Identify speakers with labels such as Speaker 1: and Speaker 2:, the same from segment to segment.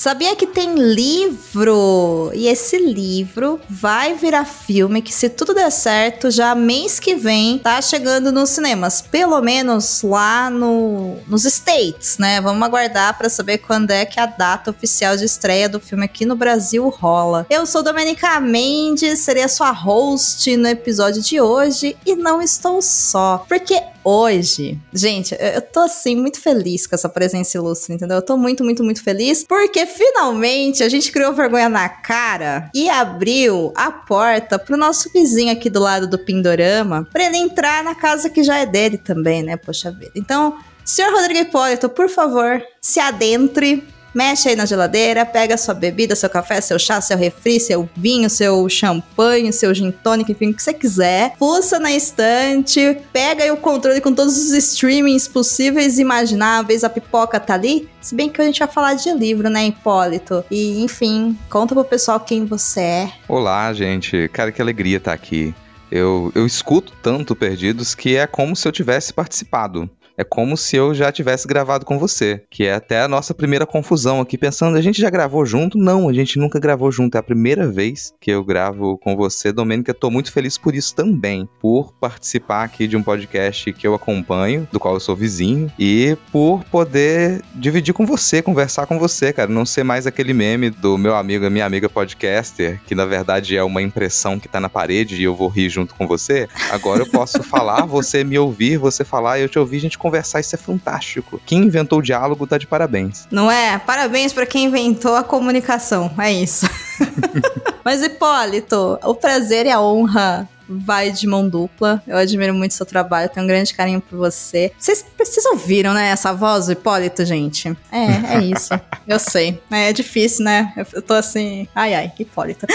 Speaker 1: Sabia que tem livro? E esse livro vai virar filme que, se tudo der certo, já mês que vem tá chegando nos cinemas. Pelo menos lá no, nos States, né? Vamos aguardar para saber quando é que a data oficial de estreia do filme aqui no Brasil rola. Eu sou Domenica Mendes, serei a sua host no episódio de hoje e não estou só, porque hoje, gente, eu tô assim muito feliz com essa presença ilustre, entendeu? Eu tô muito, muito, muito feliz porque finalmente a gente criou vergonha na cara e abriu a porta pro nosso vizinho aqui do lado do Pindorama para ele entrar na casa que já é dele também, né? Poxa vida. Então, senhor Rodrigo Hipólito, por favor, se adentre Mexe aí na geladeira, pega sua bebida, seu café, seu chá, seu refri, seu vinho, seu champanhe, seu gin tônica, enfim, o que você quiser. Pulsa na estante, pega aí o controle com todos os streamings possíveis e imagináveis. A pipoca tá ali. Se bem que a gente vai falar de livro, né, Hipólito? E, enfim, conta pro pessoal quem você é.
Speaker 2: Olá, gente. Cara, que alegria estar aqui. Eu, eu escuto tanto Perdidos que é como se eu tivesse participado. É como se eu já tivesse gravado com você, que é até a nossa primeira confusão aqui, pensando, a gente já gravou junto? Não, a gente nunca gravou junto. É a primeira vez que eu gravo com você, Domênica. Tô muito feliz por isso também, por participar aqui de um podcast que eu acompanho, do qual eu sou vizinho, e por poder dividir com você, conversar com você, cara. Não ser mais aquele meme do meu amigo, minha amiga podcaster, que na verdade é uma impressão que tá na parede e eu vou rir junto com você. Agora eu posso falar, você me ouvir, você falar eu te ouvir, a gente conversar, isso é fantástico. Quem inventou o diálogo tá de parabéns.
Speaker 1: Não é? Parabéns para quem inventou a comunicação. É isso. Mas Hipólito, o prazer e a honra vai de mão dupla. Eu admiro muito seu trabalho, tenho um grande carinho por você. Vocês, vocês ouviram, né, essa voz do Hipólito, gente? É, é isso. Eu sei. É, difícil, né? Eu, eu tô assim. Ai, ai, Hipólito.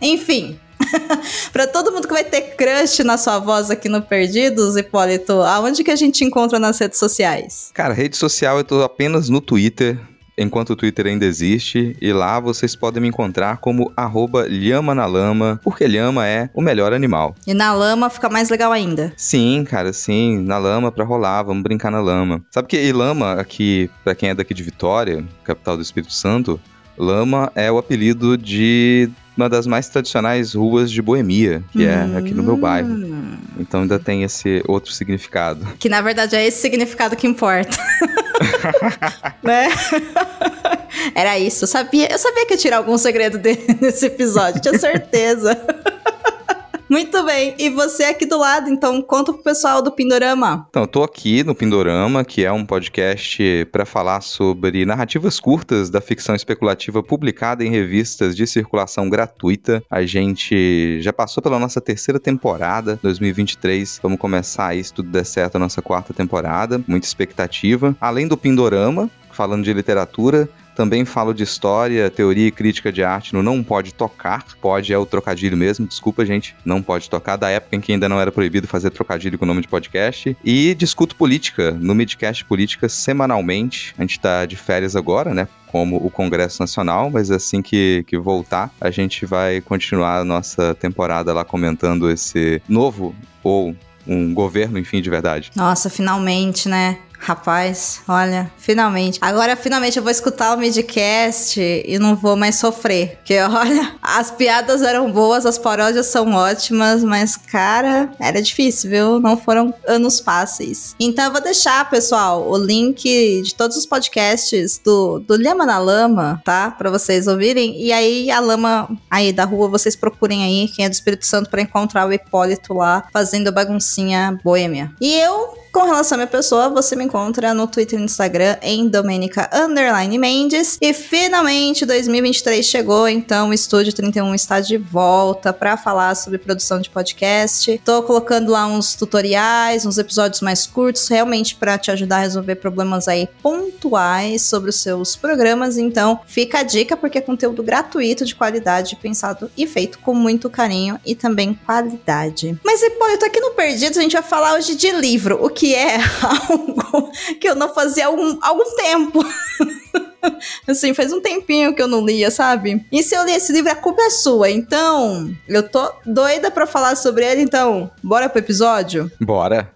Speaker 1: Enfim. pra todo mundo que vai ter crush na sua voz aqui no Perdidos, Hipólito, aonde que a gente encontra nas redes sociais?
Speaker 2: Cara, rede social eu tô apenas no Twitter, enquanto o Twitter ainda existe, e lá vocês podem me encontrar como arroba lhama na lama, porque lhama é o melhor animal.
Speaker 1: E na lama fica mais legal ainda.
Speaker 2: Sim, cara, sim, na lama pra rolar, vamos brincar na lama. Sabe que e lama aqui, pra quem é daqui de Vitória, capital do Espírito Santo, lama é o apelido de uma das mais tradicionais ruas de Boemia, que é aqui no meu bairro. Então ainda tem esse outro significado.
Speaker 1: Que na verdade é esse significado que importa. né? Era isso. Eu sabia, eu sabia que ia tirar algum segredo dele nesse episódio, tinha certeza. Muito bem. E você aqui do lado, então conta pro pessoal do Pindorama.
Speaker 2: Então, eu tô aqui no Pindorama, que é um podcast para falar sobre narrativas curtas da ficção especulativa publicada em revistas de circulação gratuita. A gente já passou pela nossa terceira temporada, 2023. Vamos começar aí, se tudo der certo, a nossa quarta temporada. Muita expectativa. Além do Pindorama, falando de literatura, também falo de história, teoria e crítica de arte no Não Pode Tocar. Pode é o trocadilho mesmo, desculpa, gente. Não pode tocar, da época em que ainda não era proibido fazer trocadilho com o nome de podcast. E discuto política no Midcast Política semanalmente. A gente tá de férias agora, né? Como o Congresso Nacional, mas assim que, que voltar, a gente vai continuar a nossa temporada lá comentando esse novo ou um governo, enfim, de verdade.
Speaker 1: Nossa, finalmente, né? Rapaz, olha, finalmente. Agora, finalmente, eu vou escutar o midcast e não vou mais sofrer. Porque, olha, as piadas eram boas, as paródias são ótimas, mas, cara, era difícil, viu? Não foram anos fáceis. Então, eu vou deixar, pessoal, o link de todos os podcasts do, do Lhama na Lama, tá? Pra vocês ouvirem. E aí, a lama aí da rua, vocês procurem aí quem é do Espírito Santo pra encontrar o Hipólito lá fazendo baguncinha boêmia. E eu com relação à minha pessoa, você me encontra no Twitter e no Instagram em Domenica Underline Mendes. E finalmente 2023 chegou, então o Estúdio 31 está de volta para falar sobre produção de podcast. Tô colocando lá uns tutoriais, uns episódios mais curtos, realmente para te ajudar a resolver problemas aí pontuais sobre os seus programas. Então, fica a dica porque é conteúdo gratuito de qualidade, pensado e feito com muito carinho e também qualidade. Mas Hipólito, aqui no Perdidos a gente vai falar hoje de livro, o que é algo que eu não fazia há algum, algum tempo. assim, faz um tempinho que eu não lia, sabe? E se eu ler esse livro, a culpa é sua. Então, eu tô doida pra falar sobre ele, então, bora pro episódio?
Speaker 2: Bora.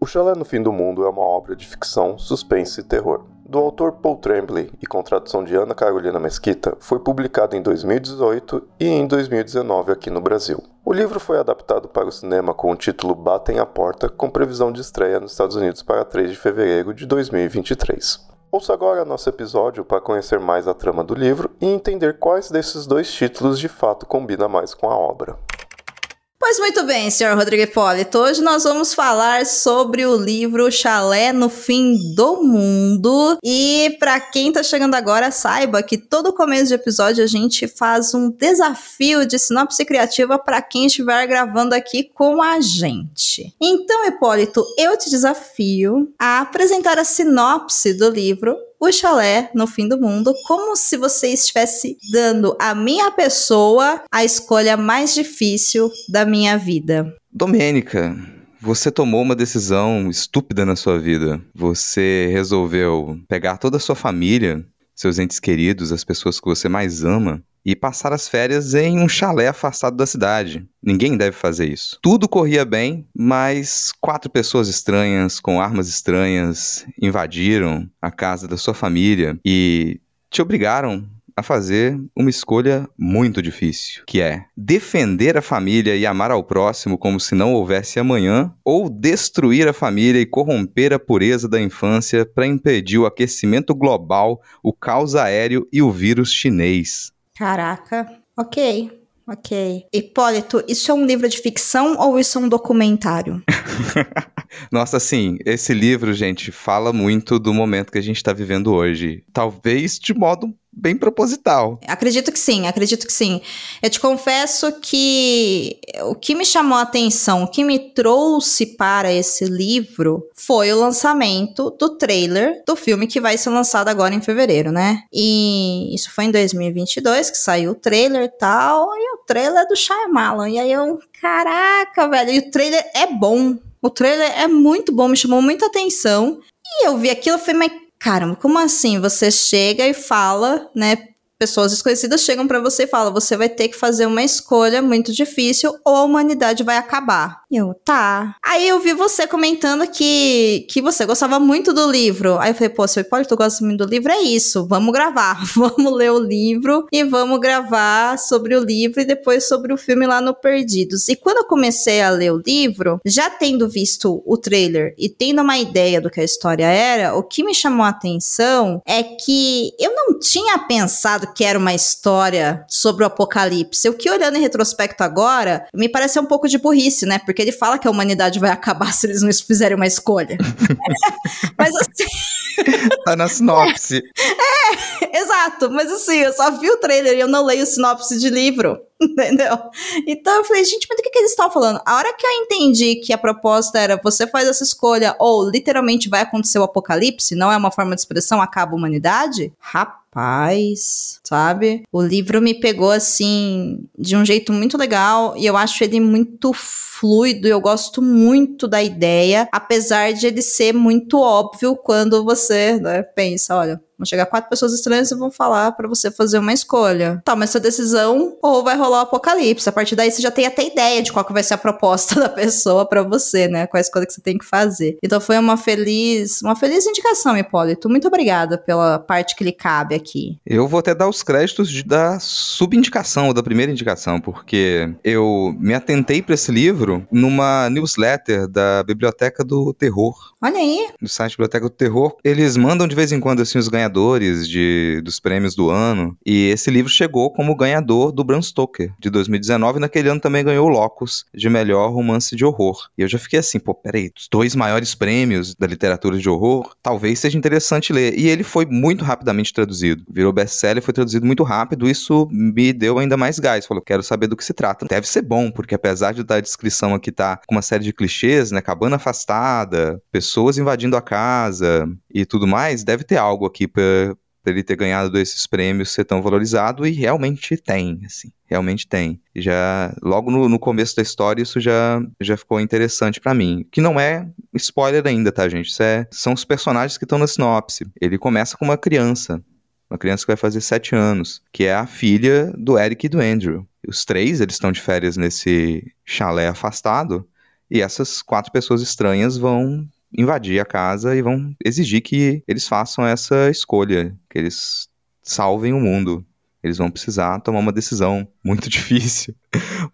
Speaker 3: O Chalé no Fim do Mundo é uma obra de ficção, suspense e terror. Do autor Paul Tremblay e com tradução de Ana Carolina Mesquita, foi publicado em 2018 e em 2019 aqui no Brasil. O livro foi adaptado para o cinema com o título Batem a Porta, com previsão de estreia nos Estados Unidos para 3 de fevereiro de 2023. Ouça agora nosso episódio para conhecer mais a trama do livro e entender quais desses dois títulos de fato combina mais com a obra.
Speaker 1: Pois muito bem, senhor Rodrigo Hipólito. Hoje nós vamos falar sobre o livro Chalé no Fim do Mundo. E para quem tá chegando agora, saiba que todo começo de episódio a gente faz um desafio de sinopse criativa para quem estiver gravando aqui com a gente. Então, Hipólito, eu te desafio a apresentar a sinopse do livro o chalé no fim do mundo, como se você estivesse dando à minha pessoa a escolha mais difícil da minha vida.
Speaker 2: Domênica, você tomou uma decisão estúpida na sua vida. Você resolveu pegar toda a sua família, seus entes queridos, as pessoas que você mais ama, e passar as férias em um chalé afastado da cidade. Ninguém deve fazer isso. Tudo corria bem, mas quatro pessoas estranhas, com armas estranhas, invadiram a casa da sua família e te obrigaram a fazer uma escolha muito difícil, que é defender a família e amar ao próximo como se não houvesse amanhã, ou destruir a família e corromper a pureza da infância para impedir o aquecimento global, o caos aéreo e o vírus chinês.
Speaker 1: Caraca, ok. Ok. Hipólito, isso é um livro de ficção ou isso é um documentário?
Speaker 2: Nossa, sim, esse livro, gente, fala muito do momento que a gente está vivendo hoje. Talvez de modo bem proposital.
Speaker 1: Acredito que sim, acredito que sim. Eu te confesso que o que me chamou a atenção, o que me trouxe para esse livro foi o lançamento do trailer do filme que vai ser lançado agora em fevereiro, né? E isso foi em 2022 que saiu o trailer e tal, e o trailer é do Shyamalan. E aí eu, caraca, velho, e o trailer é bom. O trailer é muito bom, me chamou muita atenção. E eu vi aquilo e falei, mas caramba, como assim? Você chega e fala, né? Pessoas desconhecidas chegam para você e falam: você vai ter que fazer uma escolha muito difícil ou a humanidade vai acabar. Eu, tá. Aí eu vi você comentando que, que você gostava muito do livro. Aí eu falei, pô, seu Hipólito gosta muito do livro, é isso. Vamos gravar. Vamos ler o livro e vamos gravar sobre o livro e depois sobre o filme lá no Perdidos. E quando eu comecei a ler o livro, já tendo visto o trailer e tendo uma ideia do que a história era, o que me chamou a atenção é que eu não tinha pensado que era uma história sobre o apocalipse. O que olhando em retrospecto agora, me parece um pouco de burrice, né? Porque ele fala que a humanidade vai acabar se eles não fizerem uma escolha. mas assim.
Speaker 2: tá na sinopse.
Speaker 1: É, exato. Mas assim, eu só vi o trailer e eu não leio sinopse de livro. Entendeu? Então eu falei, gente, mas do que, que eles estão falando? A hora que eu entendi que a proposta era você faz essa escolha, ou literalmente vai acontecer o apocalipse, não é uma forma de expressão, acaba a humanidade, rapaz, sabe? O livro me pegou assim de um jeito muito legal e eu acho ele muito fluido, eu gosto muito da ideia, apesar de ele ser muito óbvio quando você né, pensa, olha, Vão chegar quatro pessoas estranhas e vão falar para você fazer uma escolha. Mas sua decisão ou vai rolar o apocalipse. A partir daí você já tem até ideia de qual que vai ser a proposta da pessoa para você, né? Qual a escolha que você tem que fazer. Então foi uma feliz, uma feliz indicação, Hipólito. Muito obrigada pela parte que lhe cabe aqui.
Speaker 2: Eu vou até dar os créditos de, da subindicação, ou da primeira indicação, porque eu me atentei para esse livro numa newsletter da Biblioteca do Terror.
Speaker 1: Olha aí.
Speaker 2: No site Biblioteca do Terror, eles mandam de vez em quando assim os ganhadores de, dos prêmios do ano. E esse livro chegou como ganhador do Bram Stoker de 2019. Naquele ano também ganhou o Locus de melhor romance de horror. E eu já fiquei assim, pô, peraí, os dois maiores prêmios da literatura de horror, talvez seja interessante ler. E ele foi muito rapidamente traduzido. Virou best-seller, foi traduzido muito rápido. Isso me deu ainda mais gás. Falou, quero saber do que se trata. Deve ser bom, porque apesar de da descrição aqui tá com uma série de clichês, né? Cabana afastada, pessoas invadindo a casa e tudo mais, deve ter algo aqui pra ele ter ganhado esses prêmios, ser tão valorizado, e realmente tem, assim, realmente tem. Já, logo no, no começo da história, isso já, já ficou interessante para mim. Que não é spoiler ainda, tá, gente? Isso é, são os personagens que estão na sinopse. Ele começa com uma criança, uma criança que vai fazer sete anos, que é a filha do Eric e do Andrew. Os três, eles estão de férias nesse chalé afastado, e essas quatro pessoas estranhas vão invadir a casa e vão exigir que eles façam essa escolha, que eles salvem o mundo. Eles vão precisar tomar uma decisão muito difícil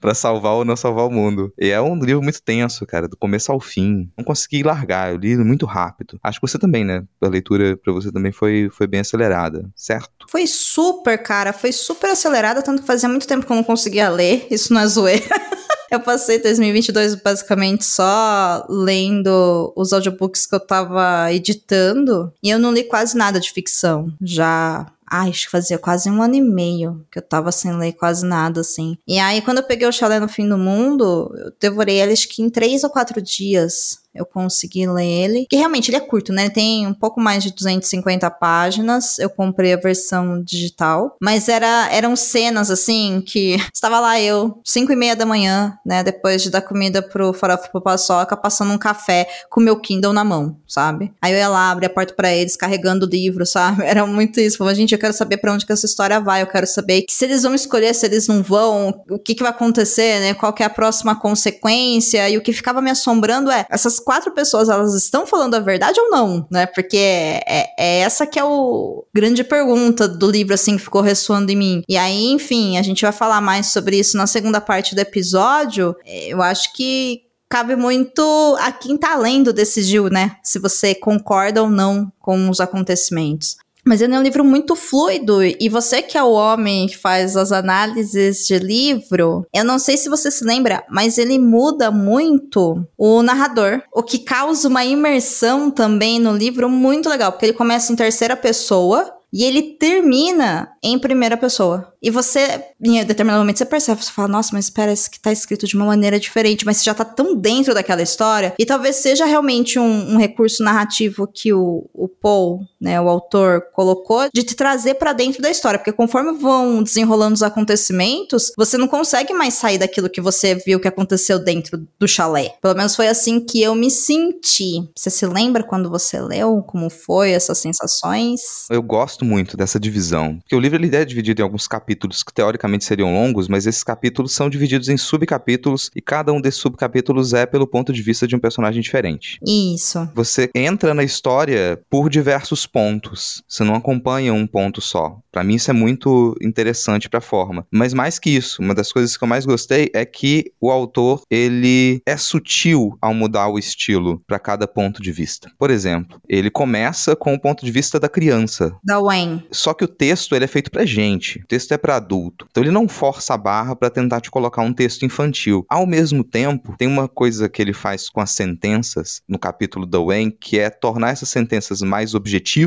Speaker 2: para salvar ou não salvar o mundo. E é um livro muito tenso, cara, do começo ao fim. Não consegui largar, eu li muito rápido. Acho que você também, né? A leitura para você também foi, foi bem acelerada, certo?
Speaker 1: Foi super, cara, foi super acelerada, tanto que fazia muito tempo que eu não conseguia ler. Isso não é zoeira. Eu passei 2022 basicamente só lendo os audiobooks que eu tava editando e eu não li quase nada de ficção. Já Ai, acho que fazia quase um ano e meio que eu tava sem ler quase nada, assim. E aí, quando eu peguei o Chalé no Fim do Mundo, eu devorei ele acho que em três ou quatro dias eu consegui ler ele. Que realmente ele é curto, né? Tem um pouco mais de 250 páginas. Eu comprei a versão digital. Mas era, eram cenas, assim, que estava lá eu, 5 e meia da manhã, né? Depois de dar comida pro farofa pro paçoca, passando um café com meu Kindle na mão, sabe? Aí eu ia lá, abrir a porta para eles, carregando o livro, sabe? Era muito isso. Falava, gente, eu quero saber para onde que essa história vai. Eu quero saber se eles vão escolher, se eles não vão, o que que vai acontecer, né? Qual que é a próxima consequência. E o que ficava me assombrando é essas quatro pessoas, elas estão falando a verdade ou não, né? Porque é, é essa que é o grande pergunta do livro, assim, que ficou ressoando em mim. E aí, enfim, a gente vai falar mais sobre isso na segunda parte do episódio. Eu acho que cabe muito a quem tá lendo decidiu, né? Se você concorda ou não com os acontecimentos. Mas ele é um livro muito fluido e você que é o homem que faz as análises de livro, eu não sei se você se lembra, mas ele muda muito o narrador, o que causa uma imersão também no livro muito legal, porque ele começa em terceira pessoa e ele termina em primeira pessoa. E você, em determinado momento, você percebe, você fala, nossa, mas espera, isso que tá escrito de uma maneira diferente, mas você já tá tão dentro daquela história, e talvez seja realmente um, um recurso narrativo que o, o Paul, né, o autor, colocou, de te trazer para dentro da história, porque conforme vão desenrolando os acontecimentos, você não consegue mais sair daquilo que você viu que aconteceu dentro do chalé. Pelo menos foi assim que eu me senti. Você se lembra quando você leu, como foi essas sensações?
Speaker 2: Eu gosto muito dessa divisão, porque o livro ele é dividido em alguns capítulos que teoricamente seriam longos, mas esses capítulos são divididos em subcapítulos e cada um desses subcapítulos é pelo ponto de vista de um personagem diferente.
Speaker 1: Isso.
Speaker 2: Você entra na história por diversos pontos. Você não acompanha um ponto só. Para mim isso é muito interessante para a forma. Mas mais que isso, uma das coisas que eu mais gostei é que o autor ele é sutil ao mudar o estilo para cada ponto de vista. Por exemplo, ele começa com o ponto de vista da criança.
Speaker 1: Da Wayne.
Speaker 2: Só que o texto ele é feito pra gente. O texto é para adulto. Então ele não força a barra para tentar te colocar um texto infantil. Ao mesmo tempo, tem uma coisa que ele faz com as sentenças no capítulo da Wayne, que é tornar essas sentenças mais objetivas,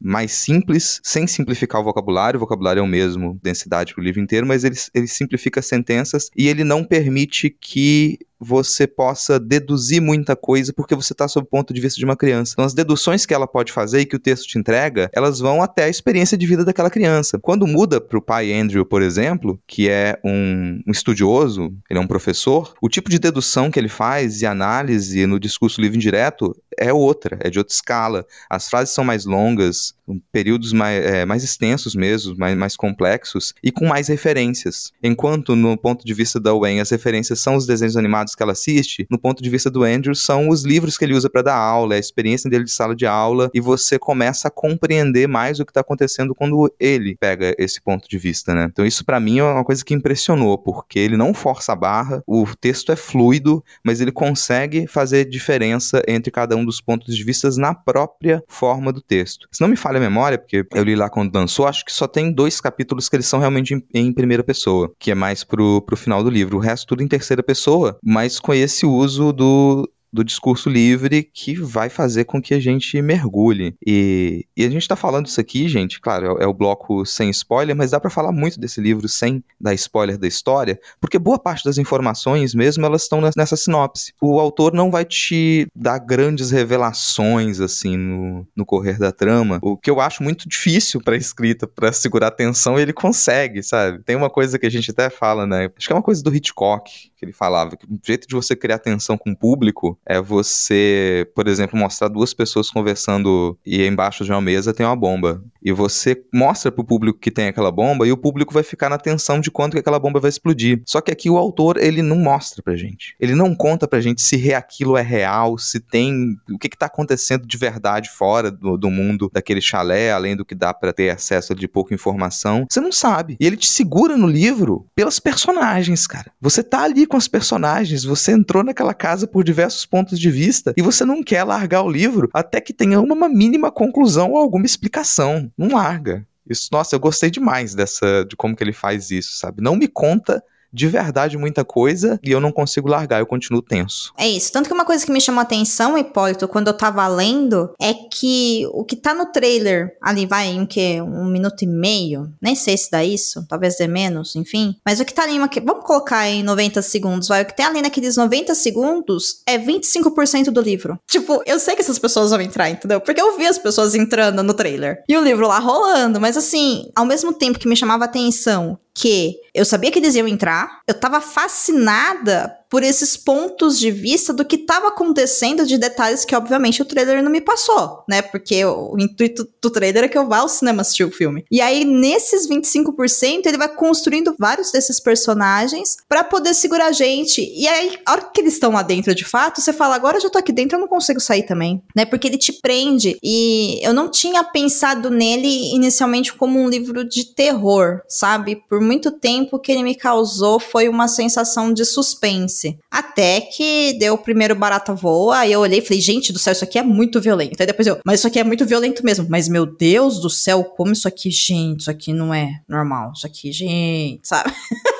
Speaker 2: mais simples, sem simplificar o vocabulário. O vocabulário é o mesmo, densidade para o livro inteiro, mas ele, ele simplifica as sentenças e ele não permite que você possa deduzir muita coisa porque você está sob o ponto de vista de uma criança. Então, as deduções que ela pode fazer e que o texto te entrega, elas vão até a experiência de vida daquela criança. Quando muda para o pai Andrew, por exemplo, que é um, um, estudioso, ele é um professor, o tipo de dedução que ele faz e análise no discurso livre indireto é outra, é de outra escala. As frases são mais longas, períodos mais, é, mais extensos mesmo, mais, mais complexos e com mais referências. Enquanto no ponto de vista da Wayne as referências são os desenhos animados que ela assiste, no ponto de vista do Andrew, são os livros que ele usa para dar aula, é a experiência dele de sala de aula, e você começa a compreender mais o que tá acontecendo quando ele pega esse ponto de vista, né? Então isso para mim é uma coisa que impressionou, porque ele não força a barra, o texto é fluido, mas ele consegue fazer diferença entre cada um dos pontos de vista na própria forma do texto. Se não me falha a memória, porque eu li lá quando lançou, acho que só tem dois capítulos que eles são realmente em, em primeira pessoa, que é mais pro, pro final do livro. O resto tudo em terceira pessoa, mas com esse uso do, do discurso livre que vai fazer com que a gente mergulhe. E, e a gente está falando isso aqui, gente, claro, é, é, o bloco sem spoiler, mas dá para falar muito desse livro sem dar spoiler da história, porque boa parte das informações mesmo elas estão nessa sinopse. O autor não vai te dar grandes revelações assim no, no correr da trama, o que eu acho muito difícil para escrita, para segurar a atenção, ele consegue, sabe? Tem uma coisa que a gente até fala, né? Acho que é uma coisa do Hitchcock que ele falava, que o jeito de você criar atenção com o público é você, por exemplo, mostrar duas pessoas conversando e embaixo de uma mesa tem uma bomba. E você mostra pro público que tem aquela bomba e o público vai ficar na tensão de quando que aquela bomba vai explodir. Só que aqui o autor, ele não mostra pra gente. Ele não conta pra gente se aquilo é real, se tem o que que tá acontecendo de verdade fora do, do mundo daquele chalé, além do que dá para ter acesso de pouca informação. Você não sabe. E ele te segura no livro pelas personagens, cara. Você tá ali com as personagens, você entrou naquela casa por diversos pontos de vista e você não quer largar o livro até que tenha uma mínima conclusão ou alguma explicação. Não larga. Isso, nossa, eu gostei demais dessa de como que ele faz isso, sabe? Não me conta de verdade muita coisa e eu não consigo largar, eu continuo tenso.
Speaker 1: É isso. Tanto que uma coisa que me chamou a atenção, Hipólito, quando eu tava lendo, é que o que tá no trailer, ali vai em que? Um minuto e meio? Nem sei se dá isso, talvez dê menos, enfim. Mas o que tá ali, vamos colocar em 90 segundos, vai. O que tem ali naqueles 90 segundos é 25% do livro. Tipo, eu sei que essas pessoas vão entrar, entendeu? Porque eu vi as pessoas entrando no trailer. E o livro lá rolando, mas assim, ao mesmo tempo que me chamava a atenção que eu sabia que eles iam entrar, eu tava fascinada por esses pontos de vista do que estava acontecendo de detalhes que, obviamente, o trailer não me passou, né? Porque o, intuito do trailer é que eu vá ao cinema assistir o filme. E aí, nesses 25%, ele vai construindo vários desses personagens para poder segurar a gente. E aí, a hora que eles estão lá dentro de fato, você fala, agora eu já tô aqui dentro, eu não consigo sair também, né? Porque ele te prende. E eu não tinha pensado nele inicialmente como um livro de terror, sabe? Por muito tempo, o que ele me causou foi uma sensação de suspense. Até que deu o primeiro barata voa, aí eu olhei e falei, gente do céu, isso aqui é muito violento. Aí depois eu, mas isso aqui é muito violento mesmo. Mas meu Deus do céu, como isso aqui, gente, isso aqui não é normal. Isso aqui, gente, sabe?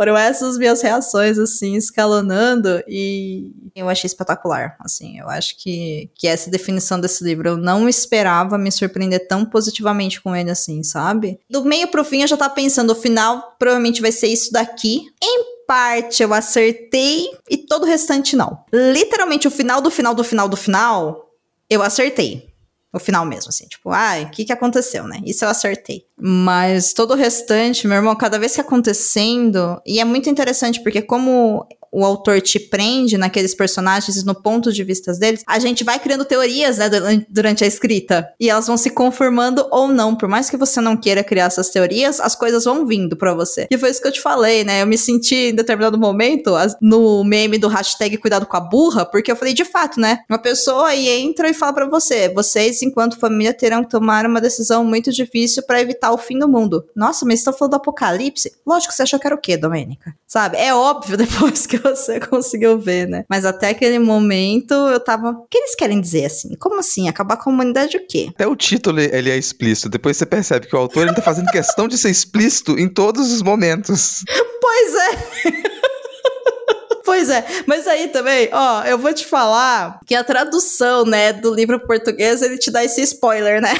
Speaker 1: Foram essas minhas reações, assim, escalonando e eu achei espetacular, assim, eu acho que, que essa definição desse livro, eu não esperava me surpreender tão positivamente com ele, assim, sabe? Do meio pro fim eu já tava pensando, o final provavelmente vai ser isso daqui, em parte eu acertei e todo o restante não. Literalmente, o final do final do final do final, eu acertei. O final mesmo, assim, tipo, ai, o que que aconteceu, né? Isso eu acertei. Mas todo o restante, meu irmão, cada vez que acontecendo, e é muito interessante porque como o autor te prende naqueles personagens no ponto de vista deles, a gente vai criando teorias, né, durante a escrita. E elas vão se conformando ou não. Por mais que você não queira criar essas teorias, as coisas vão vindo para você. E foi isso que eu te falei, né? Eu me senti em determinado momento no meme do hashtag cuidado com a burra, porque eu falei, de fato, né? Uma pessoa aí entra e fala para você: vocês, enquanto família, terão que tomar uma decisão muito difícil para evitar o fim do mundo. Nossa, mas estão falando do apocalipse? Lógico você achou que era o quê, Domênica? Sabe? É óbvio depois que você conseguiu ver, né? Mas até aquele momento eu tava. O que eles querem dizer assim? Como assim? Acabar com a humanidade o quê?
Speaker 2: Até o título ele é explícito. Depois você percebe que o autor ele tá fazendo questão de ser explícito em todos os momentos.
Speaker 1: Pois é. Pois é, mas aí também, ó, eu vou te falar que a tradução, né, do livro português, ele te dá esse spoiler, né?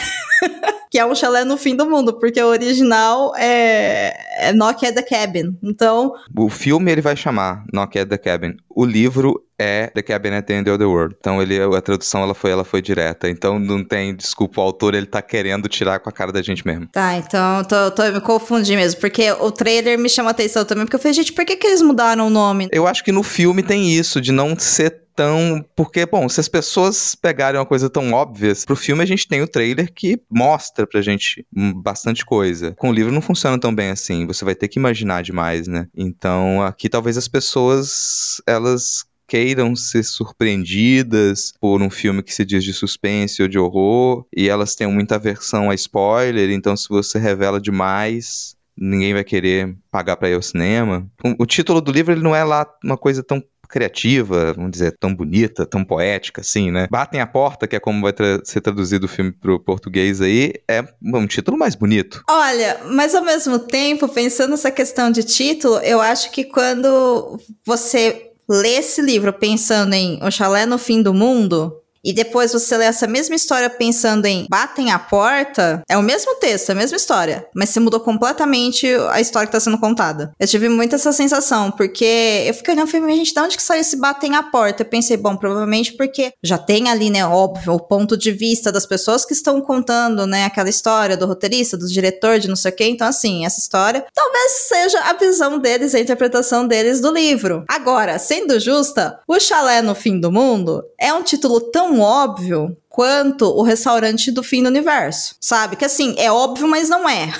Speaker 1: Que é um chalé no fim do mundo, porque o original é, é Knock at the Cabin. Então.
Speaker 2: O filme ele vai chamar Knock at the Cabin. O livro é The Cabin at the End of the World. Então ele, a tradução ela foi, ela foi direta. Então não tem desculpa, o autor ele tá querendo tirar com a cara da gente mesmo.
Speaker 1: Tá, então tô, tô me confundi mesmo, porque o trailer me chama atenção também, porque eu falei, gente, por que, que eles mudaram o nome?
Speaker 2: Eu acho que no filme tem isso, de não ser Então, porque, bom, se as pessoas pegarem uma coisa tão óbvia, pro filme a gente tem o trailer que mostra pra gente bastante coisa. Com o livro não funciona tão bem assim, você vai ter que imaginar demais, né? Então, aqui talvez as pessoas, elas queiram ser surpreendidas por um filme que se diz de suspense ou de horror, e elas têm muita aversão a spoiler, então se você revela demais, ninguém vai querer pagar para ir ao cinema. O, o título do livro ele não é lá uma coisa tão criativa, vamos dizer, tão bonita, tão poética, assim, né? Batem a Porta, que é como vai tra ser traduzido o filme pro português aí, é um título mais bonito.
Speaker 1: Olha, mas ao mesmo tempo, pensando nessa questão de título, eu acho que quando você lê esse livro pensando em O Chalé no Fim do Mundo, e depois você lê essa mesma história pensando em batem a porta, é o mesmo texto, é a mesma história, mas você mudou completamente a história que tá sendo contada. Eu tive muito essa sensação, porque eu fiquei olhando e falei, gente, de onde que saiu esse batem a porta? Eu pensei, bom, provavelmente porque já tem ali, né, óbvio, o ponto de vista das pessoas que estão contando, né, aquela história do roteirista, do diretor, de não sei o quê. Então, assim, essa história talvez seja a visão deles, a interpretação deles do livro. Agora, sendo justa, O Chalé no Fim do Mundo é um título tão tão óbvio quanto o restaurante do fim do universo, sabe? Que assim, é óbvio, mas não é.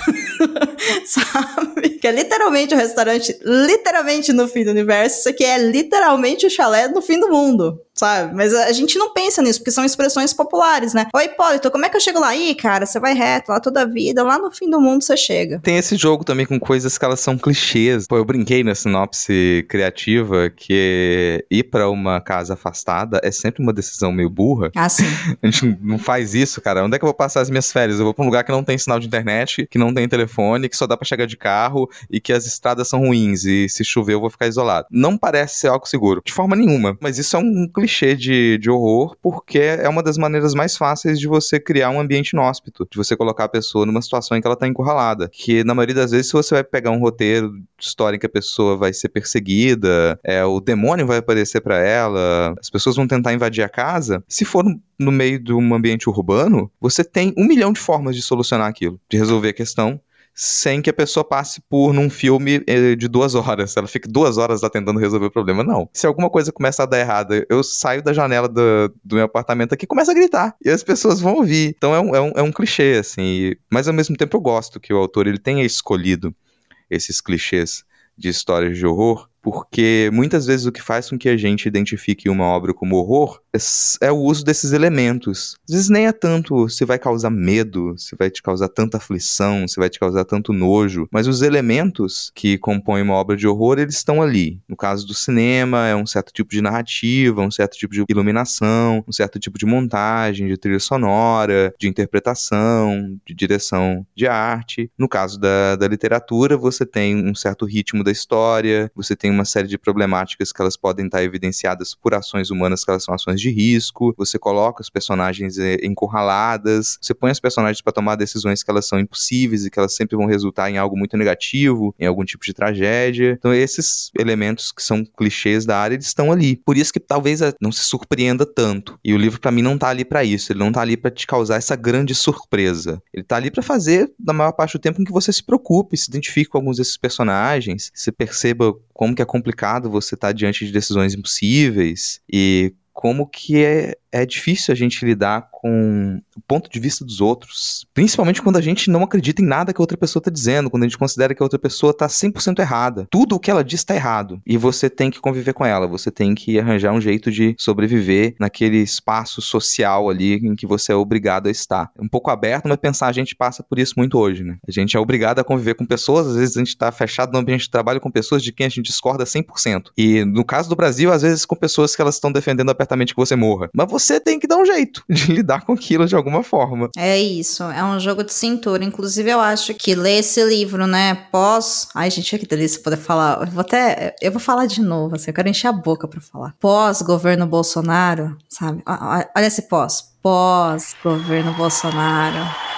Speaker 1: sabe? Que é literalmente o restaurante, literalmente no fim do universo, isso aqui é literalmente o chalé no fim do mundo sabe? Mas a gente não pensa nisso, porque são expressões populares, né? Oi, Hipólito, como é que eu chego lá? aí, cara, você vai reto lá toda a vida, lá no fim do mundo você chega.
Speaker 2: Tem esse jogo também com coisas que elas são clichês. Pô, eu brinquei na sinopse criativa que ir para uma casa afastada é sempre uma decisão meio burra.
Speaker 1: Ah, sim.
Speaker 2: a gente não faz isso, cara. Onde é que eu vou passar as minhas férias? Eu vou pra um lugar que não tem sinal de internet, que não tem telefone, que só dá para chegar de carro e que as estradas são ruins e se chover eu vou ficar isolado. Não parece ser algo seguro, de forma nenhuma. Mas isso é um clichê clichê de, de horror, porque é uma das maneiras mais fáceis de você criar um ambiente inóspito, de você colocar a pessoa numa situação em que ela tá encurralada. Que na maioria das vezes, se você vai pegar um roteiro de história em que a pessoa vai ser perseguida, é, o demônio vai aparecer para ela, as pessoas vão tentar invadir a casa, se for no meio de um ambiente urbano, você tem um milhão de formas de solucionar aquilo, de resolver a questão sem que a pessoa passe por num filme eh, de duas horas. Ela fica duas horas lá tentando resolver o problema. Não. Se alguma coisa começa a dar errado, eu saio da janela do, do meu apartamento aqui e começo a gritar. E as pessoas vão ouvir. Então é um, é um, é um clichê, assim. Mas ao mesmo tempo eu gosto que o autor ele tenha escolhido esses clichês de histórias de horror porque muitas vezes o que faz com que a gente identifique uma obra como horror é, o uso desses elementos. Às vezes nem é tanto se vai causar medo, se vai te causar tanta aflição, se vai te causar tanto nojo, mas os elementos que compõem uma obra de horror, eles estão ali. No caso do cinema, é um certo tipo de narrativa, um certo tipo de iluminação, um certo tipo de montagem, de trilha sonora, de interpretação, de direção de arte. No caso da, da literatura, você tem um certo ritmo da história, você tem uma série de problemáticas que elas podem estar evidenciadas por ações humanas que elas são ações de risco, você coloca os personagens eh, encurraladas, você põe os personagens para tomar decisões que elas são impossíveis e que elas sempre vão resultar em algo muito negativo, em algum tipo de tragédia. Então esses elementos que são clichês da área, eles estão ali. Por isso que talvez eh, não se surpreenda tanto. E o livro para mim não tá ali para isso, ele não tá ali para te causar essa grande surpresa. Ele tá ali para fazer na maior parte do tempo em que você se preocupe, se identifique com alguns desses personagens, se perceba como que é complicado você estar tá diante de decisões impossíveis e como que é, é difícil a gente lidar com o ponto de vista dos outros, principalmente quando a gente não acredita em nada que a outra pessoa está dizendo, quando a gente considera que a outra pessoa está 100% errada. Tudo o que ela diz está errado e você tem que conviver com ela, você tem que arranjar um jeito de sobreviver naquele espaço social ali em que você é obrigado a estar. É um pouco aberto, mas pensar a gente passa por isso muito hoje, né? A gente é obrigado a conviver com pessoas, às vezes a gente está fechado no ambiente de trabalho com pessoas de quem a gente discorda 100%. E no caso do Brasil, às vezes com pessoas que elas estão defendendo apertamente que você morra. Mas você tem que dar um jeito de lidar com aquilo de alguma forma.
Speaker 1: É isso, é um jogo de cintura. Inclusive, eu acho que ler esse livro, né, pós. Ai, gente, que delícia poder falar. Eu vou até. Eu vou falar de novo, assim, eu quero encher a boca pra falar. Pós-governo Bolsonaro, sabe? Olha esse pós. Pós-governo Bolsonaro.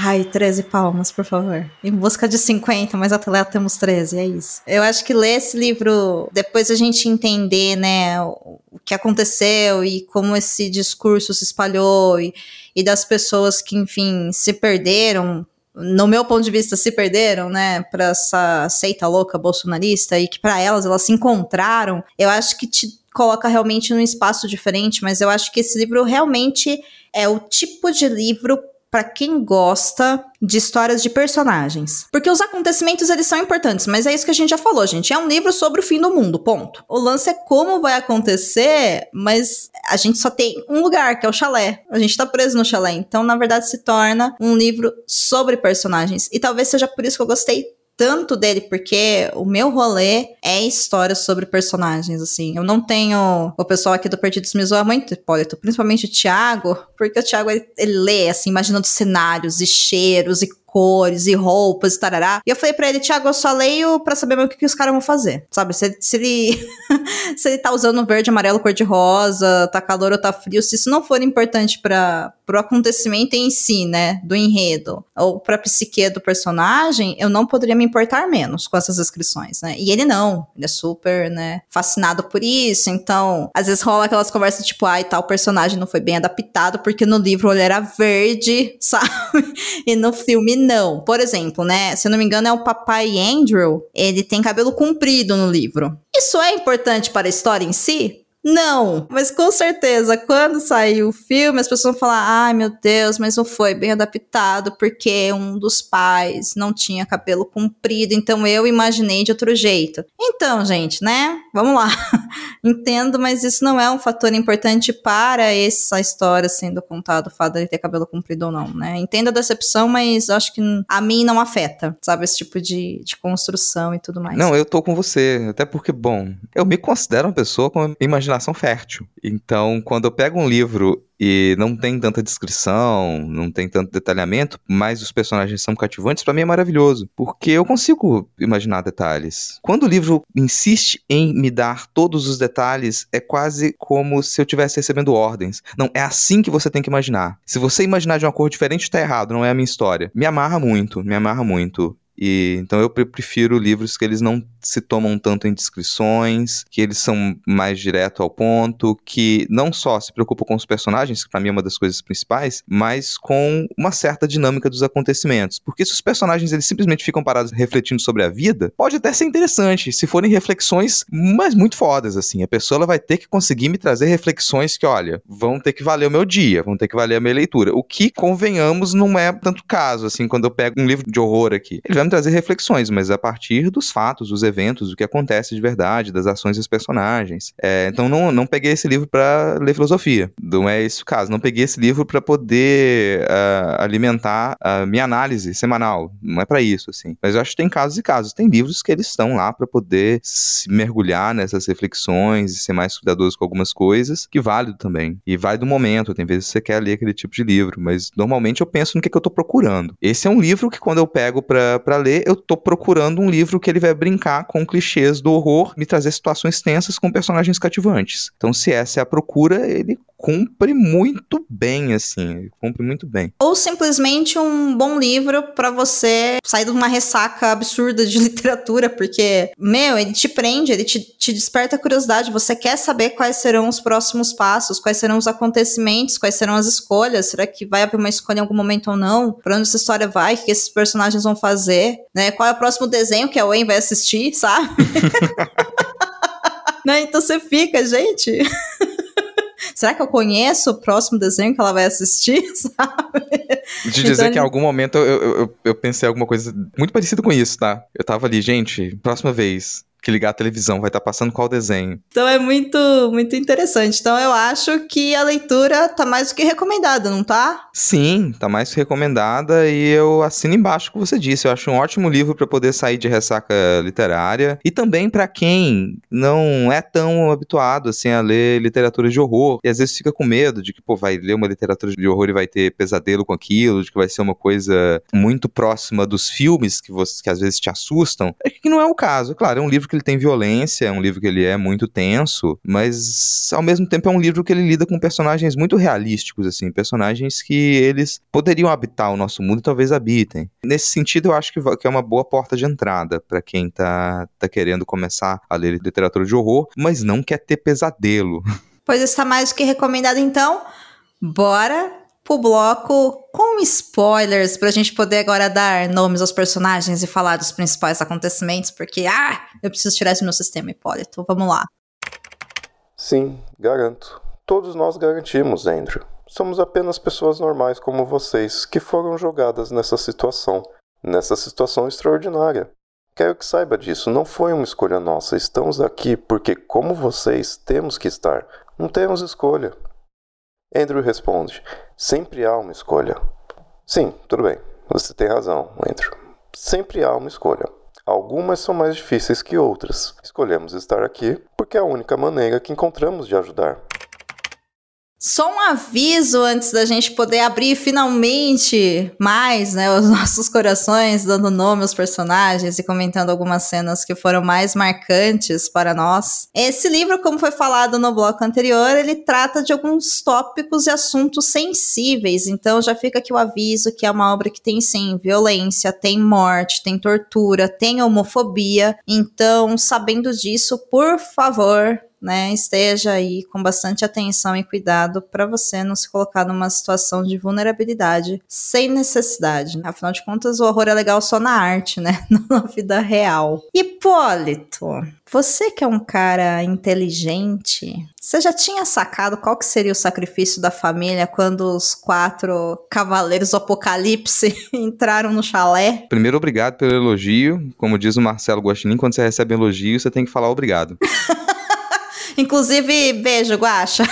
Speaker 1: Ai, 13 palmas, por favor. Em busca de 50, mas até lá temos 13, é isso. Eu acho que ler esse livro, depois a gente entender, né, o que aconteceu e como esse discurso se espalhou e, e das pessoas que, enfim, se perderam no meu ponto de vista, se perderam, né, pra essa seita louca bolsonarista e que para elas elas se encontraram, eu acho que te coloca realmente num espaço diferente, mas eu acho que esse livro realmente é o tipo de livro para quem gosta de histórias de personagens. Porque os acontecimentos eles são importantes, mas é isso que a gente já falou, gente. É um livro sobre o fim do mundo, ponto. O lance é como vai acontecer, mas a gente só tem um lugar, que é o chalé. A gente tá preso no chalé, então na verdade se torna um livro sobre personagens. E talvez seja por isso que eu gostei tanto dele, porque o meu rolê é história sobre personagens, assim. Eu não tenho. O pessoal aqui do Partido me zoa muito, Hipólito, principalmente o Thiago, porque o Thiago ele, ele lê, assim, imaginando cenários e cheiros e cores e roupas e tarará. E eu falei pra ele, Thiago, eu só leio pra saber o que, que os caras vão fazer. Sabe? Se, se ele. se ele tá usando verde, amarelo, cor de rosa, tá calor ou tá frio, se isso não for importante para pro acontecimento em si, né? Do enredo, ou pra psique do personagem, eu não poderia me importar menos com essas inscrições, né? E ele não. Ele é super, né? Fascinado por isso. Então, às vezes rola aquelas conversas tipo, ai, tal personagem não foi bem adaptado porque no livro ele era verde, sabe? e no filme não. Por exemplo, né? Se eu não me engano, é o papai Andrew. Ele tem cabelo comprido no livro. Isso é importante para a história em si? Não, mas com certeza, quando sair o filme, as pessoas vão falar: ai meu Deus, mas não foi bem adaptado porque um dos pais não tinha cabelo comprido, então eu imaginei de outro jeito. Então, gente, né? Vamos lá. Entendo, mas isso não é um fator importante para essa história sendo contada, o fato de ele ter cabelo comprido ou não, né? Entendo a decepção, mas acho que a mim não afeta, sabe? Esse tipo de, de construção e tudo mais.
Speaker 2: Não, eu tô com você, até porque, bom, eu me considero uma pessoa com imaginação imaginação fértil. Então, quando eu pego um livro e não tem tanta descrição, não tem tanto detalhamento, mas os personagens são cativantes, para mim é maravilhoso, porque eu consigo imaginar detalhes. Quando o livro insiste em me dar todos os detalhes, é quase como se eu estivesse recebendo ordens. Não, é assim que você tem que imaginar. Se você imaginar de uma cor diferente, está errado, não é a minha história. Me amarra muito, me amarra muito. E então eu prefiro livros que eles não se tomam tanto em descrições, que eles são mais direto ao ponto, que não só se preocupam com os personagens, que para mim é uma das coisas principais, mas com uma certa dinâmica dos acontecimentos. Porque se os personagens eles simplesmente ficam parados refletindo sobre a vida, pode até ser interessante, se forem reflexões, mas muito fodas assim. A pessoa ela vai ter que conseguir me trazer reflexões que, olha, vão ter que valer o meu dia, vão ter que valer a minha leitura. O que convenhamos não é tanto caso assim, quando eu pego um livro de horror aqui. Ele vai me trazer reflexões, mas a partir dos fatos, dos eventos, do que acontece de verdade, das ações dos personagens. É, então não, não peguei esse livro para ler filosofia. Não é esse o caso. Não peguei esse livro para poder uh, alimentar a minha análise semanal. Não é para isso, assim. Mas eu acho que tem casos e casos. Tem livros que eles estão lá para poder se mergulhar nessas reflexões e ser mais cuidadoso com algumas coisas, que válido também. E vai do momento. Tem vezes que você quer ler aquele tipo de livro, mas normalmente eu penso no que, que eu tô procurando. Esse é um livro que quando eu pego para ler, eu tô procurando um livro que ele vai brincar com clichês do horror, me trazer situações tensas com personagens cativantes. Então, se essa é a procura, ele cumpre muito bem, assim, cumpre muito bem.
Speaker 1: Ou simplesmente um bom livro para você sair de uma ressaca absurda de literatura, porque, meu, ele te prende, ele te, te desperta a curiosidade, você quer saber quais serão os próximos passos, quais serão os acontecimentos, quais serão as escolhas, será que vai haver uma escolha em algum momento ou não? Pra onde essa história vai, o que esses personagens vão fazer, né? Qual é o próximo desenho que a Wayne vai assistir, sabe? né? Então você fica, gente será que eu conheço o próximo desenho que ela vai assistir, sabe?
Speaker 2: De dizer então, que em algum momento eu, eu, eu pensei alguma coisa muito parecida com isso, tá? Eu tava ali, gente, próxima vez, que ligar a televisão, vai estar tá passando qual desenho.
Speaker 1: Então é muito, muito interessante. Então eu acho que a leitura tá mais do que recomendada, não tá?
Speaker 2: Sim, tá mais que recomendada e eu assino embaixo o que você disse. Eu acho um ótimo livro para poder sair de ressaca literária e também para quem não é tão habituado assim a ler literatura de horror e às vezes fica com medo de que pô, vai ler uma literatura de horror e vai ter pesadelo com aquilo, de que vai ser uma coisa muito próxima dos filmes que, você, que às vezes te assustam. É que não é o caso. Claro, é um livro que ele tem violência, é um livro que ele é muito tenso, mas ao mesmo tempo é um livro que ele lida com personagens muito realísticos, assim, personagens que eles poderiam habitar o nosso mundo e talvez habitem. Nesse sentido, eu acho que, que é uma boa porta de entrada para quem tá, tá querendo começar a ler literatura de horror, mas não quer ter pesadelo.
Speaker 1: Pois está mais do que recomendado, então. Bora pro bloco com spoilers, pra gente poder agora dar nomes aos personagens e falar dos principais acontecimentos, porque, ah, eu preciso tirar isso do meu sistema, Hipólito. Vamos lá.
Speaker 3: Sim, garanto. Todos nós garantimos, Andrew. Somos apenas pessoas normais como vocês que foram jogadas nessa situação, nessa situação extraordinária. Quero que saiba disso, não foi uma escolha nossa. Estamos aqui porque, como vocês, temos que estar. Não temos escolha. Andrew responde: Sempre há uma escolha. Sim, tudo bem. Você tem razão, Andrew. Sempre há uma escolha. Algumas são mais difíceis que outras. Escolhemos estar aqui porque é a única maneira que encontramos de ajudar.
Speaker 1: Só um aviso antes da gente poder abrir finalmente mais, né, os nossos corações, dando nome aos personagens e comentando algumas cenas que foram mais marcantes para nós. Esse livro, como foi falado no bloco anterior, ele trata de alguns tópicos e assuntos sensíveis, então já fica aqui o aviso que é uma obra que tem sim violência, tem morte, tem tortura, tem homofobia. Então, sabendo disso, por favor, né, esteja aí com bastante atenção e cuidado para você não se colocar numa situação de vulnerabilidade sem necessidade. Afinal de contas, o horror é legal só na arte, né? Na vida real. Hipólito, você que é um cara inteligente, você já tinha sacado qual que seria o sacrifício da família quando os quatro cavaleiros do apocalipse entraram no chalé?
Speaker 2: Primeiro, obrigado pelo elogio. Como diz o Marcelo Guaxinim, quando você recebe elogio, você tem que falar obrigado.
Speaker 1: Inclusive, beijo, Guaxa.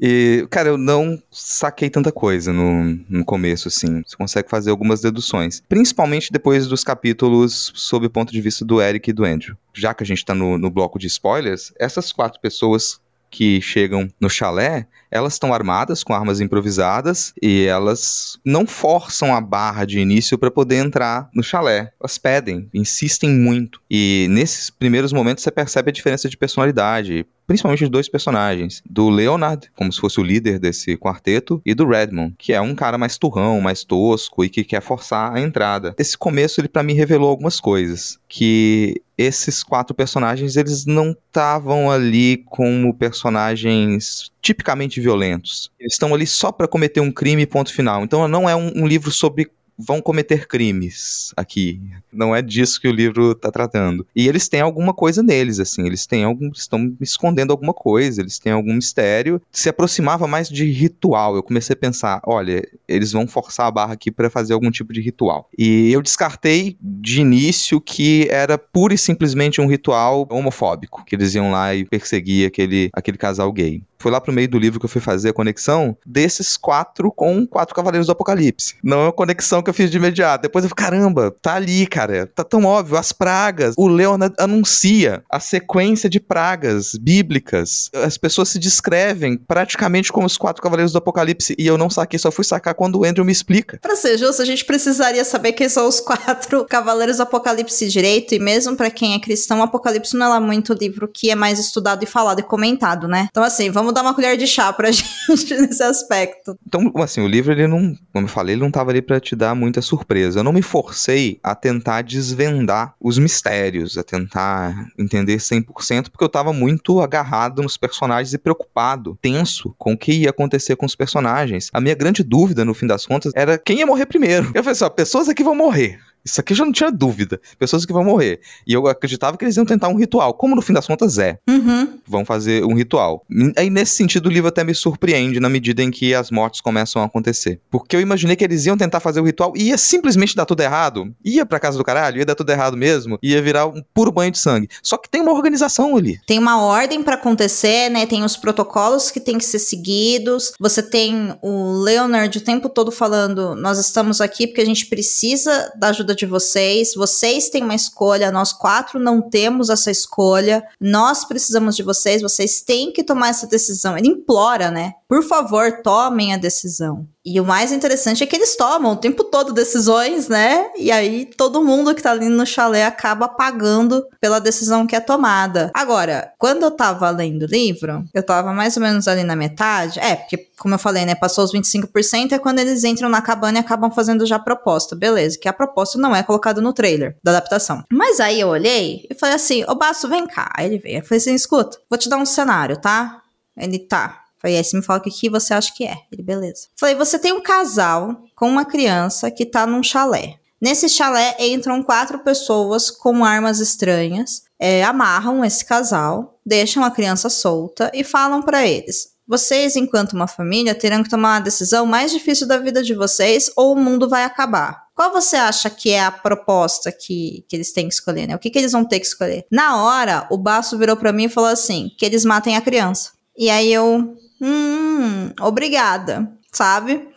Speaker 2: E, cara, eu não saquei tanta coisa no, no começo, assim. Você consegue fazer algumas deduções. Principalmente depois dos capítulos sob o ponto de vista do Eric e do Andrew. Já que a gente tá no, no bloco de spoilers, essas quatro pessoas que chegam no chalé, elas estão armadas com armas improvisadas e elas não forçam a barra de início para poder entrar no chalé. Elas pedem, insistem muito. E nesses primeiros momentos você percebe a diferença de personalidade principalmente os dois personagens, do Leonard, como se fosse o líder desse quarteto, e do Redmond, que é um cara mais turrão, mais tosco e que quer forçar a entrada. Esse começo ele para mim revelou algumas coisas, que esses quatro personagens eles não estavam ali como personagens tipicamente violentos. Eles estão ali só para cometer um crime ponto final. Então não é um, um livro sobre vão cometer crimes aqui. Não é disso que o livro está tratando. E eles têm alguma coisa neles, assim, eles têm algum, estão escondendo alguma coisa, eles têm algum mistério. Se aproximava mais de ritual. Eu comecei a pensar, olha, eles vão forçar a barra aqui para fazer algum tipo de ritual. E eu descartei de início que era pura e simplesmente um ritual homofóbico, que eles iam lá e perseguir aquele, aquele casal gay foi lá pro meio do livro que eu fui fazer a conexão desses quatro com quatro Cavaleiros do Apocalipse. Não é uma conexão que eu fiz de imediato. Depois eu falei, caramba, tá ali, cara. Tá tão óbvio. As pragas. O Leonard anuncia a sequência de pragas bíblicas. As pessoas se descrevem praticamente como os quatro Cavaleiros do Apocalipse. E eu não saquei, só fui sacar quando o Andrew me explica.
Speaker 1: Pra ser justo, a gente precisaria saber quem são os quatro Cavaleiros do Apocalipse direito. E mesmo para quem é cristão, o Apocalipse não é muito livro que é mais estudado e falado e comentado, né? Então, assim, vamos dar uma colher de chá pra gente nesse aspecto.
Speaker 2: Então, assim, o livro, ele não, como eu falei, ele não tava ali para te dar muita surpresa. Eu não me forcei a tentar desvendar os mistérios, a tentar entender 100%, porque eu tava muito agarrado nos personagens e preocupado, tenso com o que ia acontecer com os personagens. A minha grande dúvida, no fim das contas, era quem ia morrer primeiro. Eu falei assim, ó, pessoas aqui vão morrer. Isso aqui eu já não tinha dúvida. Pessoas que vão morrer. E eu acreditava que eles iam tentar um ritual. Como no fim das contas é.
Speaker 1: Uhum.
Speaker 2: Vão fazer um ritual. Aí, nesse sentido, o livro até me surpreende na medida em que as mortes começam a acontecer. Porque eu imaginei que eles iam tentar fazer o ritual e ia simplesmente dar tudo errado. Ia pra casa do caralho, ia dar tudo errado mesmo. Ia virar um puro banho de sangue. Só que tem uma organização ali.
Speaker 1: Tem uma ordem para acontecer, né? Tem os protocolos que tem que ser seguidos. Você tem o Leonard o tempo todo falando: nós estamos aqui porque a gente precisa da ajuda de vocês. Vocês têm uma escolha, nós quatro não temos essa escolha. Nós precisamos de vocês, vocês têm que tomar essa decisão. Ele implora, né? Por favor, tomem a decisão. E o mais interessante é que eles tomam o tempo todo decisões, né? E aí todo mundo que tá ali no chalé acaba pagando pela decisão que é tomada. Agora, quando eu tava lendo o livro, eu tava mais ou menos ali na metade. É, porque, como eu falei, né? Passou os 25%, é quando eles entram na cabana e acabam fazendo já a proposta. Beleza, que a proposta não é colocada no trailer da adaptação. Mas aí eu olhei e falei assim: Ô Baço, vem cá. Aí ele veio. Eu falei assim: escuta, vou te dar um cenário, tá? Ele tá. Falei, aí você me fala o que, que você acha que é. Ele, beleza. Falei, você tem um casal com uma criança que tá num chalé. Nesse chalé entram quatro pessoas com armas estranhas, é, amarram esse casal, deixam a criança solta e falam para eles: vocês, enquanto uma família, terão que tomar a decisão mais difícil da vida de vocês ou o mundo vai acabar. Qual você acha que é a proposta que, que eles têm que escolher, né? O que, que eles vão ter que escolher? Na hora, o Baço virou para mim e falou assim: que eles matem a criança. E aí eu, hum, obrigada, sabe?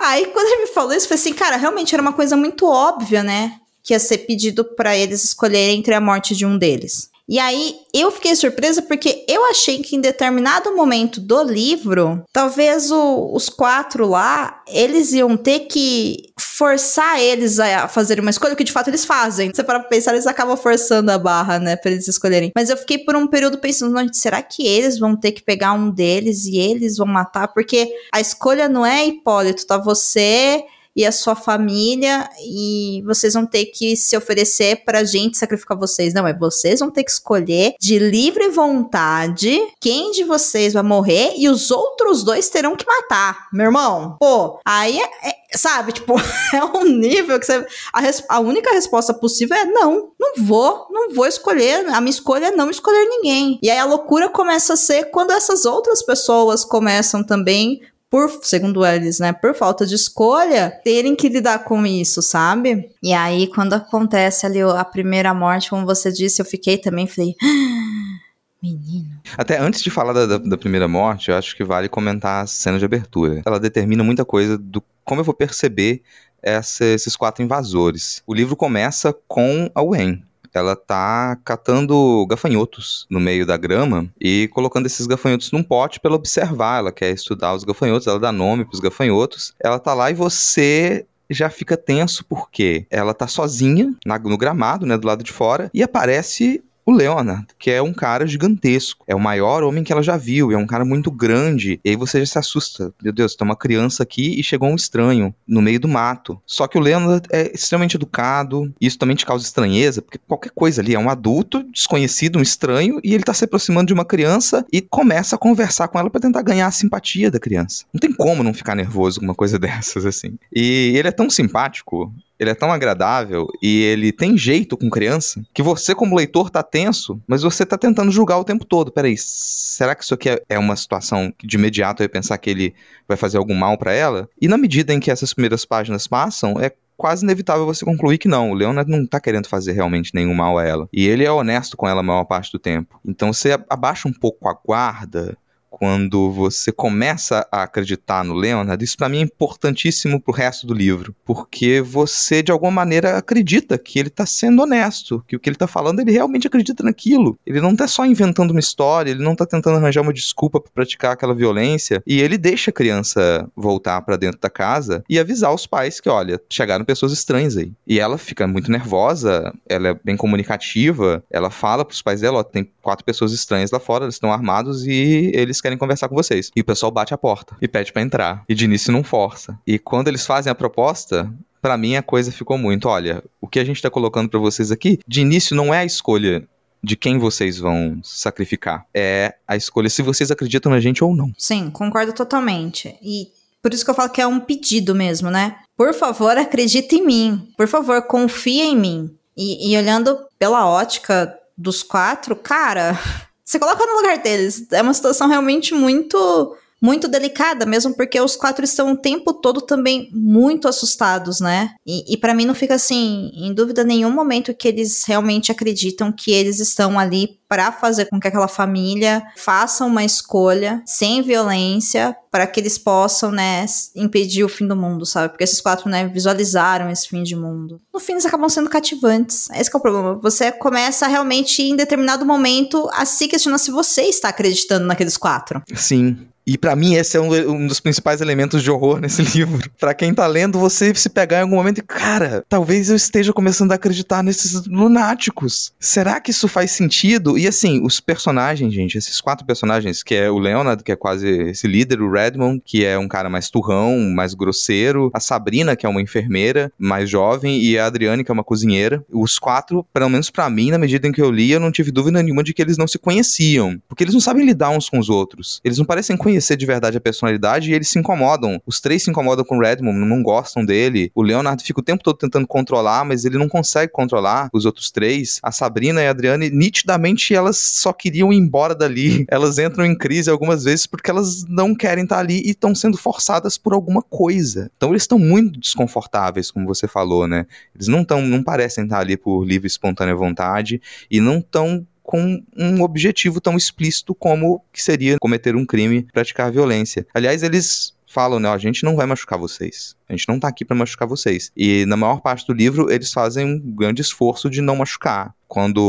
Speaker 1: Aí quando ele me falou isso, eu falei assim, cara, realmente era uma coisa muito óbvia, né? Que ia ser pedido para eles escolherem entre a morte de um deles. E aí eu fiquei surpresa porque eu achei que em determinado momento do livro, talvez o, os quatro lá, eles iam ter que forçar eles a fazer uma escolha, que de fato eles fazem. Você para pensar, eles acabam forçando a barra, né, pra eles escolherem. Mas eu fiquei por um período pensando, será que eles vão ter que pegar um deles e eles vão matar? Porque a escolha não é Hipólito, tá você e a sua família e vocês vão ter que se oferecer pra gente sacrificar vocês. Não, é vocês vão ter que escolher de livre vontade quem de vocês vai morrer e os outros dois terão que matar. Meu irmão, pô, aí é, é sabe, tipo, é um nível que você. A, res, a, única resposta possível é não, não vou, não vou escolher. A minha escolha é não escolher ninguém. E aí a loucura começa a ser quando essas outras pessoas começam também por, segundo eles, né, por falta de escolha, terem que lidar com isso, sabe? E aí, quando acontece ali a primeira morte, como você disse, eu fiquei também, falei. Ah, menino.
Speaker 2: Até antes de falar da, da, da, primeira morte, eu acho que vale comentar a cena de abertura. Ela determina muita coisa do como eu vou perceber essa, esses quatro invasores. O livro começa com a Wen, ela tá catando gafanhotos no meio da grama e colocando esses gafanhotos num pote para observar. Ela quer estudar os gafanhotos, ela dá nome para os gafanhotos. Ela tá lá e você já fica tenso porque ela tá sozinha no gramado, né, do lado de fora, e aparece o Leonard, que é um cara gigantesco. É o maior homem que ela já viu. É um cara muito grande. E aí você já se assusta. Meu Deus, tem uma criança aqui e chegou um estranho no meio do mato. Só que o Leonard é extremamente educado. Isso também te causa estranheza, porque qualquer coisa ali é um adulto desconhecido, um estranho, e ele tá se aproximando de uma criança e começa a conversar com ela para tentar ganhar a simpatia da criança. Não tem como não ficar nervoso com uma coisa dessas, assim. E ele é tão simpático ele é tão agradável e ele tem jeito com criança que você, como leitor, tá tenso, mas você tá tentando julgar o tempo todo. Peraí, será que isso aqui é, é uma situação que de imediato eu ia pensar que ele vai fazer algum mal para ela? E na medida em que essas primeiras páginas passam, é quase inevitável você concluir que não, o Leonard não tá querendo fazer realmente nenhum mal a ela. E ele é honesto com ela a maior parte do tempo. Então você abaixa um pouco a guarda quando você começa a acreditar no Leonard, isso para mim é importantíssimo pro resto do livro, porque você de alguma maneira acredita que ele tá sendo honesto, que o que ele tá falando ele realmente acredita naquilo. Ele não tá só inventando uma história, ele não tá tentando arranjar uma desculpa para praticar aquela violência, e ele deixa a criança voltar para dentro da casa e avisar os pais que, olha, chegaram pessoas estranhas aí. E ela fica muito nervosa, ela é bem comunicativa, ela fala pros pais dela, ó, tem quatro pessoas estranhas lá fora, eles estão armados e eles querem conversar com vocês. E o pessoal bate a porta e pede para entrar. E de início não força. E quando eles fazem a proposta, para mim a coisa ficou muito, olha, o que a gente tá colocando para vocês aqui, de início não é a escolha de quem vocês vão sacrificar. É a escolha se vocês acreditam na gente ou não.
Speaker 1: Sim, concordo totalmente. E por isso que eu falo que é um pedido mesmo, né? Por favor, acredita em mim. Por favor, confia em mim. E, e olhando pela ótica dos quatro, cara, você coloca no lugar deles. É uma situação realmente muito muito delicada, mesmo porque os quatro estão o tempo todo também muito assustados, né? E, e para mim não fica assim, em dúvida nenhum momento que eles realmente acreditam que eles estão ali para fazer com que aquela família faça uma escolha sem violência para que eles possam, né, impedir o fim do mundo, sabe? Porque esses quatro, né, visualizaram esse fim de mundo. No fim, eles acabam sendo cativantes. Esse é o problema. Você começa realmente, em determinado momento, a se questionar se você está acreditando naqueles quatro.
Speaker 2: Sim. E para mim esse é um, um, dos principais elementos de horror nesse livro. Para quem tá lendo, você se pegar em algum momento e, cara, talvez eu esteja começando a acreditar nesses lunáticos. Será que isso faz sentido? E assim, os personagens, gente, esses quatro personagens, que é o Leonard, que é quase esse líder, o Redmond, que é um cara mais turrão, mais grosseiro, a Sabrina, que é uma enfermeira mais jovem, e a Adriane, que é uma cozinheira. Os quatro, pelo menos para mim, na medida em que eu li, eu não tive dúvida nenhuma de que eles não se conheciam, porque eles não sabem lidar uns com os outros. Eles não parecem conhecer conhecer de verdade a personalidade e eles se incomodam. Os três se incomodam com o Redmond, não gostam dele. O Leonard fica o tempo todo tentando controlar, mas ele não consegue controlar os outros três. A Sabrina e a Adriane, nitidamente, elas só queriam ir embora dali. Elas entram em crise algumas vezes porque elas não querem estar ali e estão sendo forçadas por alguma coisa. Então eles estão muito desconfortáveis, como você falou, né? Eles não estão, não parecem estar ali por livre e espontânea vontade e não estão com um objetivo tão explícito como que seria cometer um crime, praticar violência. Aliás, eles falam, né, a gente não vai machucar vocês. A gente não tá aqui para machucar vocês. E na maior parte do livro, eles fazem um grande esforço de não machucar. Quando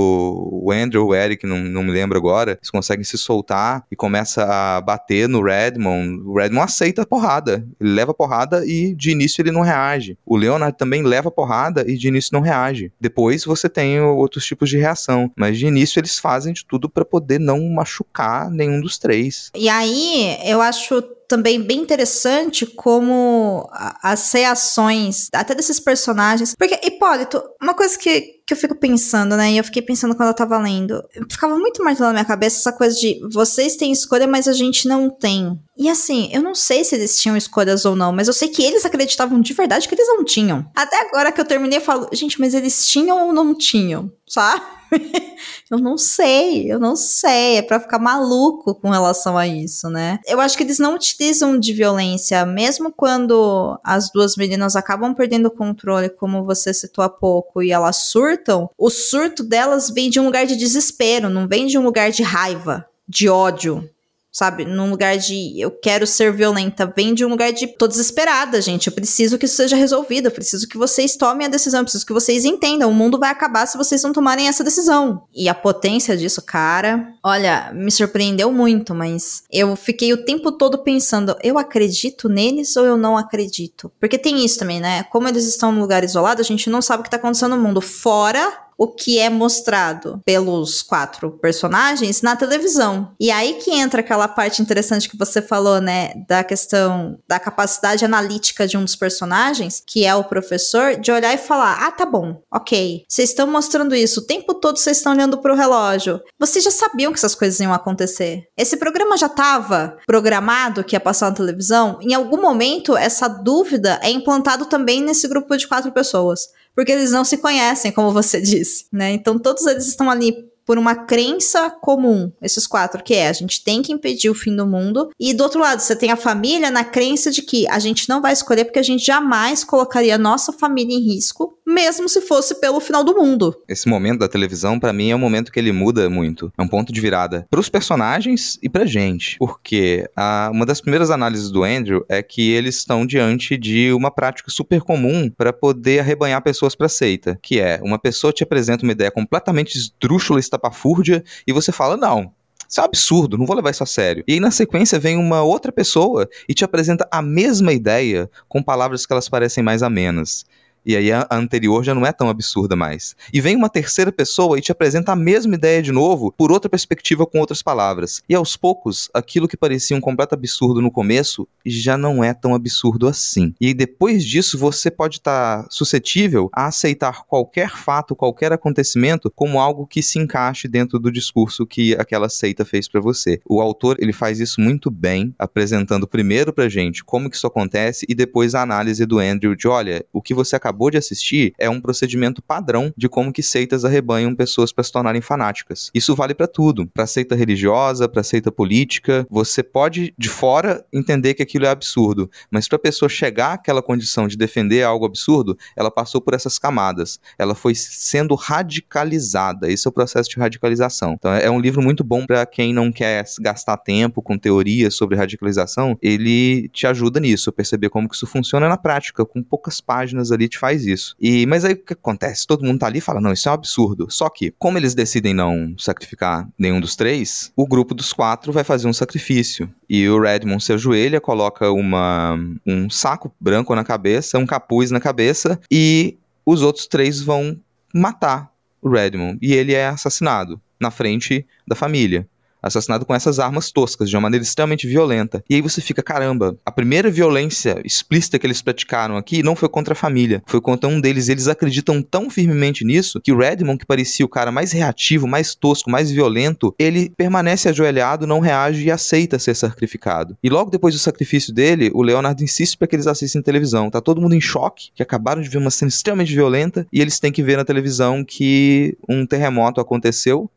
Speaker 2: o Andrew o Eric, não, não me lembro agora, eles conseguem se soltar e começa a bater no Redmond, o Redmond aceita a porrada. Ele leva a porrada e de início ele não reage. O Leonard também leva a porrada e de início não reage. Depois você tem outros tipos de reação, mas de início eles fazem de tudo para poder não machucar nenhum dos três.
Speaker 1: E aí, eu acho também bem interessante como as reações até desses personagens. Porque, Hipólito, uma coisa que, que eu fico pensando, né? E eu fiquei pensando quando eu tava lendo. Ficava muito martelando na minha cabeça essa coisa de vocês têm escolha, mas a gente não tem. E assim, eu não sei se eles tinham escolhas ou não, mas eu sei que eles acreditavam de verdade que eles não tinham. Até agora que eu terminei, eu falo, gente, mas eles tinham ou não tinham? Sabe? eu não sei, eu não sei. É pra ficar maluco com relação a isso, né? Eu acho que eles não utilizam de violência, mesmo quando as duas meninas acabam perdendo o controle, como você citou há pouco, e elas surtam. O surto delas vem de um lugar de desespero, não vem de um lugar de raiva, de ódio, sabe? Num lugar de eu quero ser violenta, vem de um lugar de tô desesperada, gente. Eu preciso que isso seja resolvido, eu preciso que vocês tomem a decisão, eu preciso que vocês entendam. O mundo vai acabar se vocês não tomarem essa decisão. E a potência disso, cara, olha, me surpreendeu muito, mas eu fiquei o tempo todo pensando, eu acredito neles ou eu não acredito? Porque tem isso também, né? Como eles estão num lugar isolado, a gente não sabe o que tá acontecendo no mundo fora o que é mostrado pelos quatro personagens na televisão. E aí que entra aquela parte interessante que você falou, né, da questão da capacidade analítica de um dos personagens, que é o professor, de olhar e falar: "Ah, tá bom. OK. Vocês estão mostrando isso o tempo todo, vocês estão olhando pro relógio. Vocês já sabiam que essas coisas iam acontecer. Esse programa já estava programado que ia passar na televisão. Em algum momento essa dúvida é implantado também nesse grupo de quatro pessoas porque eles não se conhecem, como você disse, né? Então todos eles estão ali por uma crença comum, esses quatro, que é a gente tem que impedir o fim do mundo. E do outro lado, você tem a família na crença de que a gente não vai escolher porque a gente jamais colocaria a nossa família em risco, mesmo se fosse pelo final do mundo.
Speaker 2: Esse momento da televisão, para mim, é um momento que ele muda muito. É um ponto de virada para os personagens e pra gente. Porque a, uma das primeiras análises do Andrew é que eles estão diante de uma prática super comum para poder arrebanhar pessoas para seita, que é uma pessoa te apresenta uma ideia completamente esdrúxula estapafúrdia e você fala, não, isso é um absurdo, não vou levar isso a sério. E aí, na sequência, vem uma outra pessoa e te apresenta a mesma ideia com palavras que elas parecem mais amenas. E aí a anterior já não é tão absurda mais. E vem uma terceira pessoa e te apresenta a mesma ideia de novo, por outra perspectiva com outras palavras. E aos poucos, aquilo que parecia um completo absurdo no começo já não é tão absurdo assim. E depois disso, você pode estar tá suscetível a aceitar qualquer fato, qualquer acontecimento como algo que se encaixe dentro do discurso que aquela seita fez para você. O autor, ele faz isso muito bem, apresentando primeiro pra gente como que isso acontece e depois a análise do Andrew de, olha, o que você acabou acabou de assistir é um procedimento padrão de como que seitas arrebanham pessoas para se tornarem fanáticas. Isso vale para tudo, para seita religiosa, para seita política. Você pode de fora entender que aquilo é absurdo, mas para a pessoa chegar àquela condição de defender algo absurdo, ela passou por essas camadas. Ela foi sendo radicalizada. Esse é o processo de radicalização. Então é um livro muito bom para quem não quer gastar tempo com teorias sobre radicalização. Ele te ajuda nisso, perceber como que isso funciona na prática, com poucas páginas ali te faz isso. E mas aí o que acontece? Todo mundo tá ali e fala: "Não, isso é um absurdo". Só que, como eles decidem não sacrificar nenhum dos três, o grupo dos quatro vai fazer um sacrifício. E o Redmond se ajoelha, coloca uma um saco branco na cabeça, um capuz na cabeça e os outros três vão matar o Redmond e ele é assassinado na frente da família. Assassinado com essas armas toscas, de uma maneira extremamente violenta. E aí você fica, caramba, a primeira violência explícita que eles praticaram aqui não foi contra a família, foi contra um deles. Eles acreditam tão firmemente nisso que o Redmond, que parecia o cara mais reativo, mais tosco, mais violento, ele permanece ajoelhado, não reage e aceita ser sacrificado. E logo depois do sacrifício dele, o Leonard insiste para que eles assistam televisão. Tá todo mundo em choque, que acabaram de ver uma cena extremamente violenta, e eles têm que ver na televisão que um terremoto aconteceu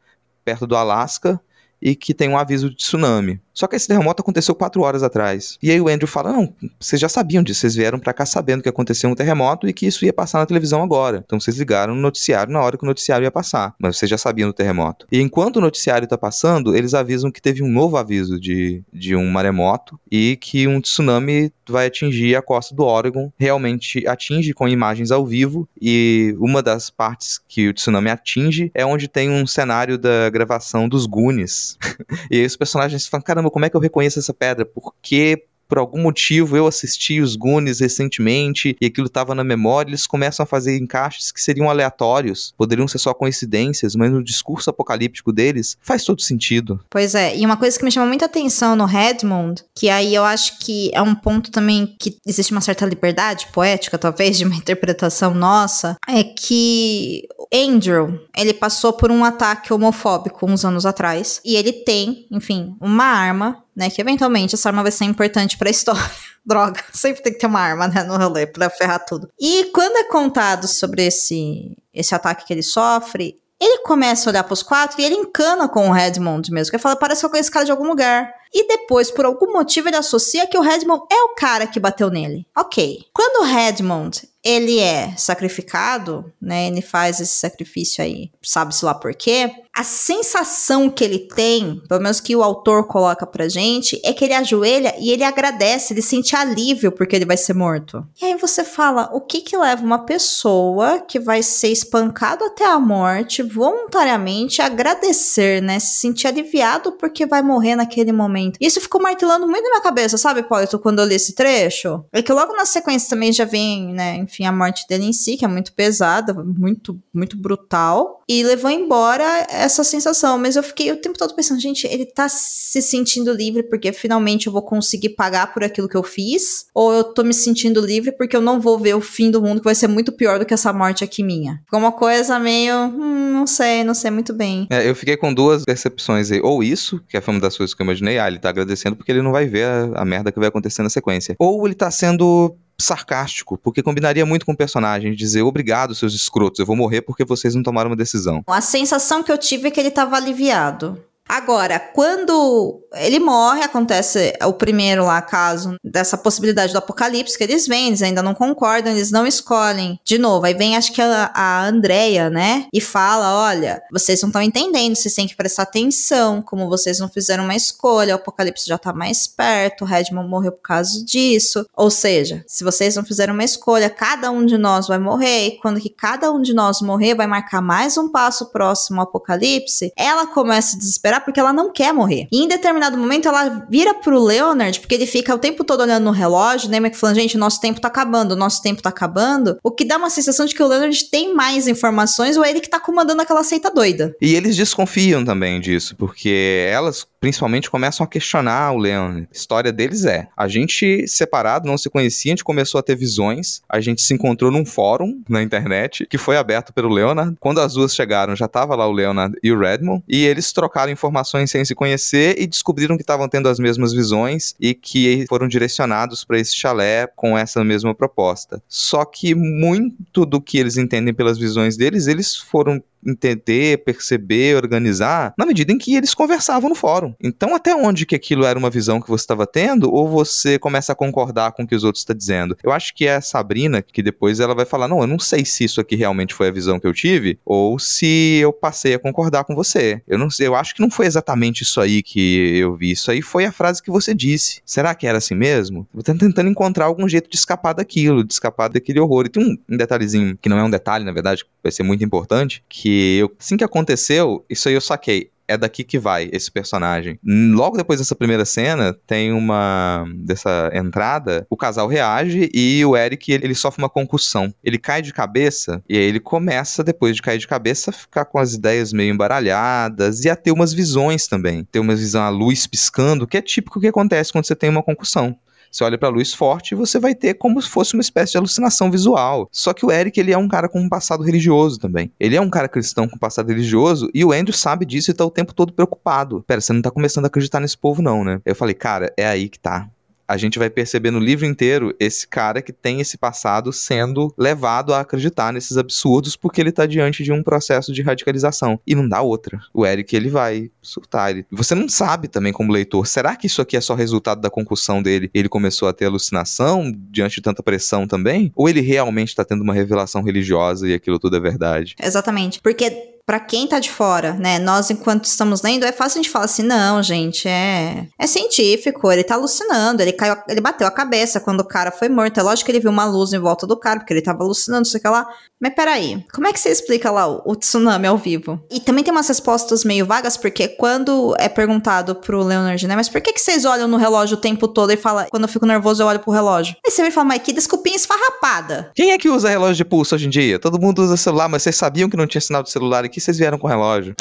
Speaker 2: perto do Alasca e que tem um aviso de tsunami. Só que esse terremoto aconteceu quatro horas atrás. E aí o Andrew fala: Não, vocês já sabiam disso, vocês vieram para cá sabendo que aconteceu um terremoto e que isso ia passar na televisão agora. Então vocês ligaram no noticiário na hora que o noticiário ia passar. Mas vocês já sabiam do terremoto. E enquanto o noticiário tá passando, eles avisam que teve um novo aviso de, de um maremoto e que um tsunami vai atingir a costa do Oregon. Realmente atinge com imagens ao vivo. E uma das partes que o tsunami atinge é onde tem um cenário da gravação dos Goonies. e aí os personagens falam: caramba, como é que eu reconheço essa pedra? Porque por algum motivo eu assisti os Goonies recentemente e aquilo estava na memória, eles começam a fazer encaixes que seriam aleatórios, poderiam ser só coincidências, mas no discurso apocalíptico deles faz todo sentido.
Speaker 1: Pois é, e uma coisa que me chama muita atenção no Redmond, que aí eu acho que é um ponto também que existe uma certa liberdade poética, talvez, de uma interpretação nossa, é que Andrew, ele passou por um ataque homofóbico uns anos atrás, e ele tem, enfim, uma arma né? Que eventualmente essa arma vai ser importante pra história. Droga, sempre tem que ter uma arma, né, no rolê pra ferrar tudo. E quando é contado sobre esse, esse ataque que ele sofre, ele começa a olhar pros quatro e ele encana com o Redmond mesmo. Ele fala, parece que eu conheço esse cara de algum lugar. E depois, por algum motivo, ele associa que o Redmond é o cara que bateu nele. Ok. Quando o Redmond ele é sacrificado, né? Ele faz esse sacrifício aí, sabe-se lá por quê. A sensação que ele tem, pelo menos que o autor coloca pra gente, é que ele ajoelha e ele agradece, ele sente alívio porque ele vai ser morto. E aí você fala, o que que leva uma pessoa que vai ser espancado até a morte voluntariamente a agradecer, né? Se sentir aliviado porque vai morrer naquele momento. Isso ficou martelando muito na minha cabeça, sabe, Paulo, quando eu li esse trecho? É que logo na sequência também já vem, né, enfim, a morte dele em si, que é muito pesada, muito, muito brutal, e levou embora essa sensação. Mas eu fiquei o tempo todo pensando, gente, ele tá se sentindo livre porque finalmente eu vou conseguir pagar por aquilo que eu fiz, ou eu tô me sentindo livre porque eu não vou ver o fim do mundo que vai ser muito pior do que essa morte aqui minha. Ficou uma coisa meio, hum, não sei, não sei muito bem.
Speaker 2: É, eu fiquei com duas percepções aí. Ou isso, que é uma das coisas que eu imaginei, ah, ele tá agradecendo porque ele não vai ver a, a merda que vai acontecer na sequência. Ou ele tá sendo sarcástico, porque combinaria muito com o personagem dizer obrigado, seus escrotos, eu vou morrer porque vocês não tomaram uma decisão.
Speaker 1: A sensação que eu tive é que ele tava aliviado. Agora, quando ele morre, acontece o primeiro lá, caso dessa possibilidade do apocalipse que eles vêm, eles ainda não concordam, eles não escolhem. De novo, aí vem acho que a, a Andrea, né? E fala: olha, vocês não estão entendendo, vocês têm que prestar atenção, como vocês não fizeram uma escolha, o apocalipse já tá mais perto, o Redmond morreu por causa disso. Ou seja, se vocês não fizeram uma escolha, cada um de nós vai morrer, e quando que cada um de nós morrer, vai marcar mais um passo próximo ao apocalipse, ela começa a desesperar porque ela não quer morrer. E em determinado momento ela vira pro Leonard, porque ele fica o tempo todo olhando no relógio, né, falando, gente, nosso tempo tá acabando, nosso tempo tá acabando, o que dá uma sensação de que o Leonard tem mais informações ou é ele que tá comandando aquela seita doida.
Speaker 2: E eles desconfiam também disso, porque elas principalmente começam a questionar o Leonard. A história deles é: a gente separado, não se conhecia, a gente começou a ter visões, a gente se encontrou num fórum na internet que foi aberto pelo Leonard. Quando as duas chegaram, já tava lá o Leonard e o Redmond, e eles trocaram informações sem se conhecer e descobriram que estavam tendo as mesmas visões e que foram direcionados para esse chalé com essa mesma proposta. Só que muito do que eles entendem pelas visões deles, eles foram entender, perceber, organizar, na medida em que eles conversavam no fórum. Então, até onde que aquilo era uma visão que você estava tendo, ou você começa a concordar com o que os outros estão dizendo? Eu acho que é a Sabrina que depois ela vai falar: não, eu não sei se isso aqui realmente foi a visão que eu tive, ou se eu passei a concordar com você. Eu não sei, eu acho que não foi exatamente isso aí que eu vi. Isso aí foi a frase que você disse. Será que era assim mesmo? Eu tô tentando encontrar algum jeito de escapar daquilo, de escapar daquele horror. E tem um, detalhezinho, que não é um detalhe, na verdade, vai ser muito importante, que eu, assim que aconteceu, isso aí eu saquei é daqui que vai esse personagem. Logo depois dessa primeira cena, tem uma. dessa entrada, o casal reage e o Eric ele, ele sofre uma concussão. Ele cai de cabeça e aí ele começa, depois de cair de cabeça, a ficar com as ideias meio embaralhadas e a ter umas visões também. Ter uma visão à luz piscando, que é típico que acontece quando você tem uma concussão. Você olha pra luz forte e você vai ter como se fosse uma espécie de alucinação visual. Só que o Eric, ele é um cara com um passado religioso também. Ele é um cara cristão com passado religioso e o Andrew sabe disso e tá o tempo todo preocupado. Pera, você não tá começando a acreditar nesse povo não, né? Eu falei, cara, é aí que tá a gente vai perceber no livro inteiro esse cara que tem esse passado sendo levado a acreditar nesses absurdos porque ele tá diante de um processo de radicalização. E não dá outra. O Eric, ele vai surtar. Ele... Você não sabe também como leitor, será que isso aqui é só resultado da concussão dele? Ele começou a ter alucinação diante de tanta pressão também? Ou ele realmente tá tendo uma revelação religiosa e aquilo tudo é verdade?
Speaker 1: Exatamente. Porque para quem tá de fora, né? Nós, enquanto estamos lendo, é fácil a gente falar assim: não, gente, é, é científico, ele tá alucinando, ele caiu, ele bateu a cabeça quando o cara foi morto. É lógico que ele viu uma luz em volta do cara, porque ele tava alucinando, sei lá. Mas peraí, como é que você explica lá o, o tsunami ao vivo? E também tem umas respostas meio vagas, porque quando é perguntado pro Leonard, né? Mas por que, que vocês olham no relógio o tempo todo e fala, quando eu fico nervoso, eu olho pro relógio? Aí você me fala, mas que desculpinha esfarrapada.
Speaker 2: Quem é que usa relógio de pulso hoje em dia? Todo mundo usa celular, mas vocês sabiam que não tinha sinal de celular aqui? vocês vieram com relógio?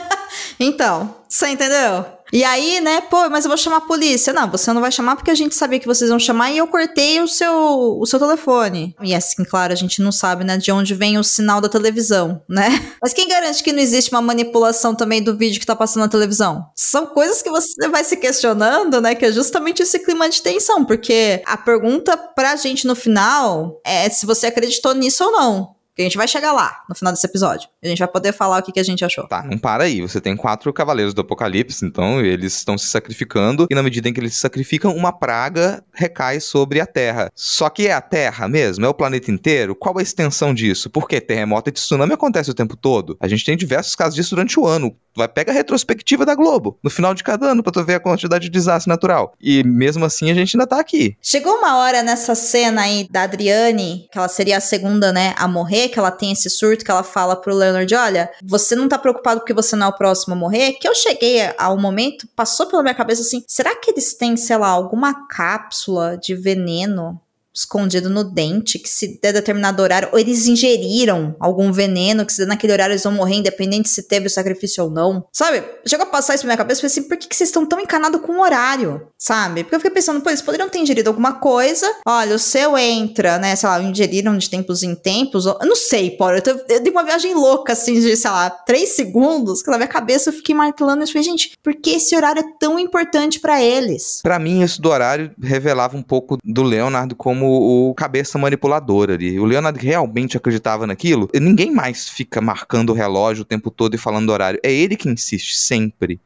Speaker 1: então, você entendeu? E aí, né, pô, mas eu vou chamar a polícia. Não, você não vai chamar porque a gente sabia que vocês vão chamar e eu cortei o seu, o seu telefone. E assim, claro, a gente não sabe, né, de onde vem o sinal da televisão, né? Mas quem garante que não existe uma manipulação também do vídeo que tá passando na televisão? São coisas que você vai se questionando, né, que é justamente esse clima de tensão, porque a pergunta pra gente no final é se você acreditou nisso ou não. Que a gente vai chegar lá no final desse episódio. A gente vai poder falar o que, que a gente achou.
Speaker 2: Tá, não para aí. Você tem quatro cavaleiros do apocalipse, então eles estão se sacrificando, e na medida em que eles se sacrificam, uma praga recai sobre a Terra. Só que é a Terra mesmo? É o planeta inteiro? Qual a extensão disso? Porque terremoto e tsunami acontece o tempo todo. A gente tem diversos casos disso durante o ano. Vai pega a retrospectiva da Globo no final de cada ano pra tu ver a quantidade de desastre natural. E mesmo assim a gente ainda tá aqui.
Speaker 1: Chegou uma hora nessa cena aí da Adriane, que ela seria a segunda, né, a morrer, que ela tem esse surto que ela fala pro Leonard: olha, você não tá preocupado porque você não é o próximo a morrer? Que eu cheguei ao momento, passou pela minha cabeça assim: será que eles têm, sei lá, alguma cápsula de veneno escondido no dente, que se der determinado horário, ou eles ingeriram algum veneno, que se der naquele horário eles vão morrer, independente se teve o sacrifício ou não. Sabe? Chegou a passar isso na minha cabeça, eu falei assim, por que, que vocês estão tão encanados com o horário? Sabe? Porque eu fiquei pensando, pô, eles poderiam ter ingerido alguma coisa, olha, o seu entra, né, sei lá, ingeriram de tempos em tempos, eu não sei, pô, eu, eu dei uma viagem louca, assim, de, sei lá, três segundos, que na minha cabeça eu fiquei martelando isso, falei, gente, por que esse horário é tão importante para eles?
Speaker 2: Para mim, isso do horário revelava um pouco do Leonardo como como o cabeça manipulador ali. O Leonard realmente acreditava naquilo. E ninguém mais fica marcando o relógio o tempo todo e falando horário. É ele que insiste sempre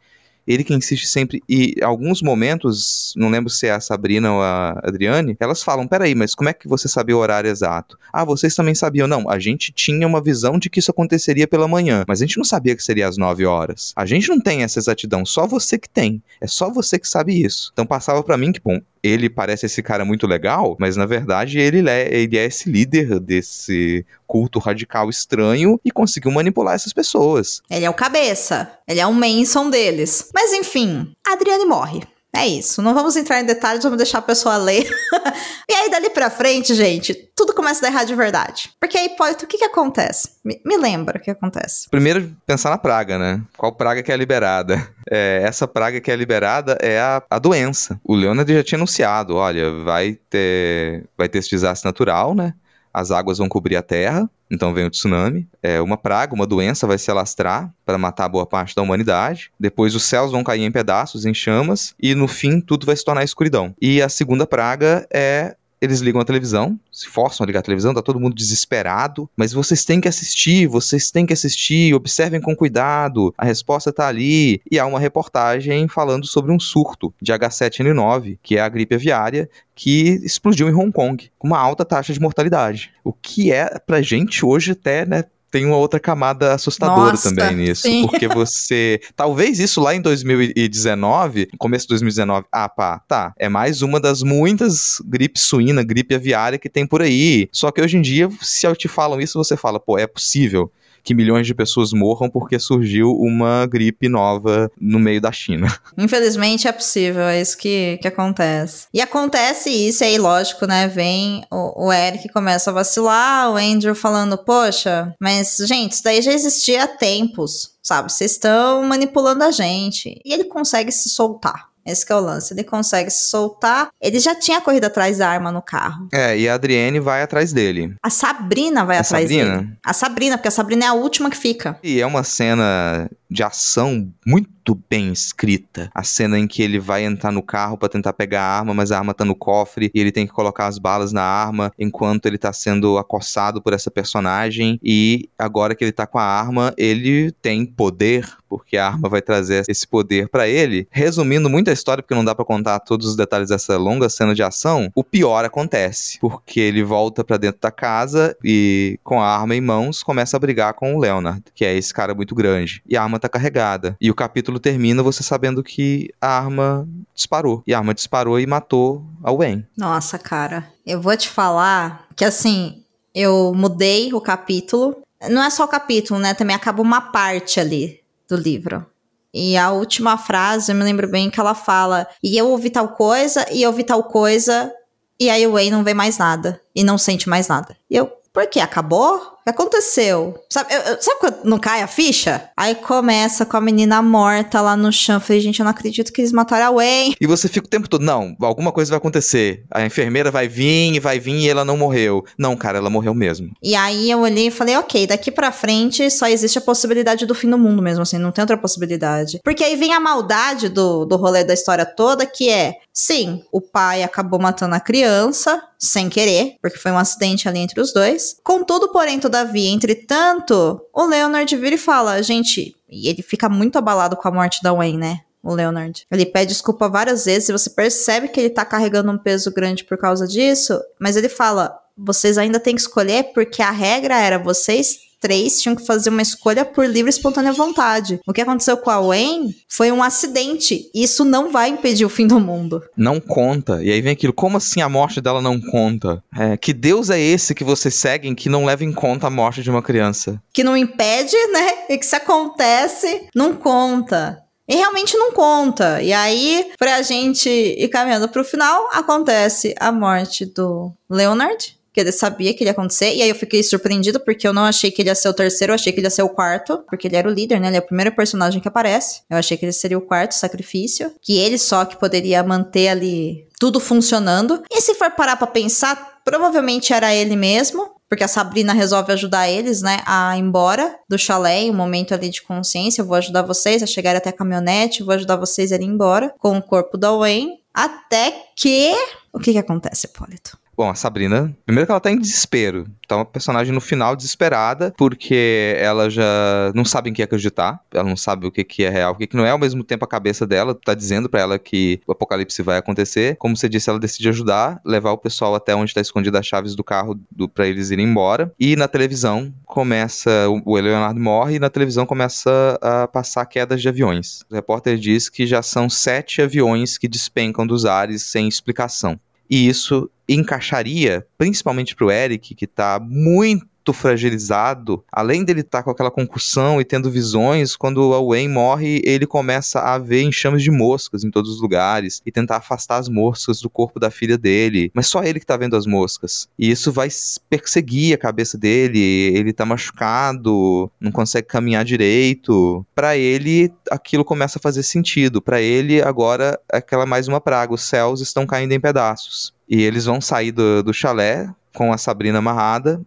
Speaker 2: ele que insiste sempre. E alguns momentos, não lembro se é a Sabrina ou a Adriane, elas falam: peraí, mas como é que você sabia o horário exato? Ah, vocês também sabiam? Não, a gente tinha uma visão de que isso aconteceria pela manhã, mas a gente não sabia que seria às 9 horas. A gente não tem essa exatidão, só você que tem. É só você que sabe isso. Então passava para mim que, bom, ele parece esse cara muito legal, mas na verdade ele é, ele é esse líder desse culto radical estranho e conseguiu manipular essas pessoas.
Speaker 1: Ele é o cabeça, ele é o Manson deles. Mas enfim, Adriane morre. É isso, não vamos entrar em detalhes, vamos deixar a pessoa ler. e aí, dali pra frente, gente, tudo começa a dar errado de verdade. Porque aí, Hipólito, o que que acontece? Me, me lembra o que acontece.
Speaker 2: Primeiro, pensar na praga, né? Qual praga que é liberada? É, essa praga que é liberada é a, a doença. O Leonard já tinha anunciado, olha, vai ter, vai ter esse desastre natural, né? As águas vão cobrir a terra, então vem o tsunami. É, uma praga, uma doença vai se alastrar para matar boa parte da humanidade. Depois os céus vão cair em pedaços, em chamas, e no fim tudo vai se tornar escuridão. E a segunda praga é eles ligam a televisão, se forçam a ligar a televisão, tá todo mundo desesperado, mas vocês têm que assistir, vocês têm que assistir, observem com cuidado, a resposta tá ali. E há uma reportagem falando sobre um surto de H7N9, que é a gripe aviária, que explodiu em Hong Kong, com uma alta taxa de mortalidade. O que é pra gente hoje até, né, tem uma outra camada assustadora Nossa, também nisso. Sim. Porque você. Talvez isso lá em 2019, começo de 2019, ah, pá, tá. É mais uma das muitas gripe suína, gripe aviária que tem por aí. Só que hoje em dia, se eu te falam isso, você fala, pô, é possível que milhões de pessoas morram porque surgiu uma gripe nova no meio da China.
Speaker 1: Infelizmente é possível, é isso que, que acontece. E acontece isso, aí, lógico, né? Vem o, o Eric começa a vacilar, o Andrew falando, poxa, mas, gente, isso daí já existia há tempos, sabe? Vocês estão manipulando a gente. E ele consegue se soltar. Esse é o lance. Ele consegue se soltar. Ele já tinha corrido atrás da arma no carro.
Speaker 2: É, e a Adrienne vai atrás dele.
Speaker 1: A Sabrina vai
Speaker 2: A
Speaker 1: atrás
Speaker 2: Sabrina?
Speaker 1: dele. A Sabrina, porque a Sabrina é a última que fica.
Speaker 2: E é uma cena de ação muito bem escrita. A cena em que ele vai entrar no carro pra tentar pegar a arma, mas a arma tá no cofre e ele tem que colocar as balas na arma enquanto ele tá sendo acossado por essa personagem. E agora que ele tá com a arma, ele tem poder, porque a arma vai trazer esse poder pra ele. Resumindo muito a história, porque não dá pra contar todos os detalhes dessa longa cena de ação, o pior acontece, porque ele volta pra dentro da casa e com a arma em mãos começa a brigar com o Leonard, que é esse cara muito grande. E a arma tá carregada. E o capítulo termina você sabendo que a arma disparou. E a arma disparou e matou a Wayne.
Speaker 1: Nossa, cara. Eu vou te falar que assim, eu mudei o capítulo. Não é só o capítulo, né? Também acaba uma parte ali do livro. E a última frase, eu me lembro bem que ela fala: E eu ouvi tal coisa, e eu ouvi tal coisa, e aí o Wayne não vê mais nada. E não sente mais nada. E eu, por quê? Acabou? Aconteceu? Sabe, eu- eu- sabe quando não cai a ficha? Aí começa com a menina morta lá no chão. Eu falei, gente, eu não acredito que eles mataram a Wayne.
Speaker 2: E você fica o tempo todo, não, alguma coisa vai acontecer. A enfermeira vai vir, vai vir e ela não morreu. Não, cara, ela morreu mesmo.
Speaker 1: E aí eu olhei e falei, ok, daqui pra frente só existe a possibilidade do fim do mundo mesmo, assim, não tem outra possibilidade. Porque aí vem a maldade do, do rolê da história toda, que é, sim, o pai acabou matando a criança, sem querer, porque foi um acidente ali entre os dois. Contudo, porém, todavia, entretanto, o Leonard vira e fala, gente, e ele fica muito abalado com a morte da Wayne, né? O Leonard. Ele pede desculpa várias vezes e você percebe que ele tá carregando um peso grande por causa disso, mas ele fala: vocês ainda têm que escolher porque a regra era vocês três tinham que fazer uma escolha por livre e espontânea vontade. O que aconteceu com a Wayne foi um acidente. Isso não vai impedir o fim do mundo.
Speaker 2: Não conta. E aí vem aquilo, como assim a morte dela não conta? É, que Deus é esse que vocês seguem que não leva em conta a morte de uma criança?
Speaker 1: Que não impede, né? E que se acontece, não conta. E realmente não conta. E aí, pra gente ir caminhando pro final, acontece a morte do Leonard. Que ele sabia que ia acontecer. E aí eu fiquei surpreendido, porque eu não achei que ele ia ser o terceiro, eu achei que ele ia ser o quarto. Porque ele era o líder, né? Ele é o primeiro personagem que aparece. Eu achei que ele seria o quarto sacrifício. Que ele só que poderia manter ali tudo funcionando. E se for parar pra pensar, provavelmente era ele mesmo. Porque a Sabrina resolve ajudar eles, né, a ir embora do chalé um momento ali de consciência. Eu vou ajudar vocês a chegar até a caminhonete, vou ajudar vocês a ir embora com o corpo da Wayne. Até que. O que que acontece, Hipólito?
Speaker 2: Bom, a Sabrina, primeiro que ela tá em desespero. Tá uma personagem no final desesperada, porque ela já não sabe em que acreditar. Ela não sabe o que, que é real, o que, que não é. Ao mesmo tempo, a cabeça dela tá dizendo pra ela que o apocalipse vai acontecer. Como você disse, ela decide ajudar, levar o pessoal até onde tá escondida as chaves do carro do, pra eles irem embora. E na televisão começa. O, o Leonardo morre e na televisão começa a passar quedas de aviões. O repórter diz que já são sete aviões que despencam dos ares sem explicação. E isso encaixaria, principalmente pro Eric, que tá muito fragilizado, além dele estar tá com aquela concussão e tendo visões, quando a Wayne morre, ele começa a ver enxames de moscas em todos os lugares e tentar afastar as moscas do corpo da filha dele. Mas só ele que tá vendo as moscas. E isso vai perseguir a cabeça dele, ele tá machucado, não consegue caminhar direito. Para ele, aquilo começa a fazer sentido. Para ele, agora, aquela mais uma praga, os céus estão caindo em pedaços. E eles vão sair do, do chalé com a Sabrina amarrada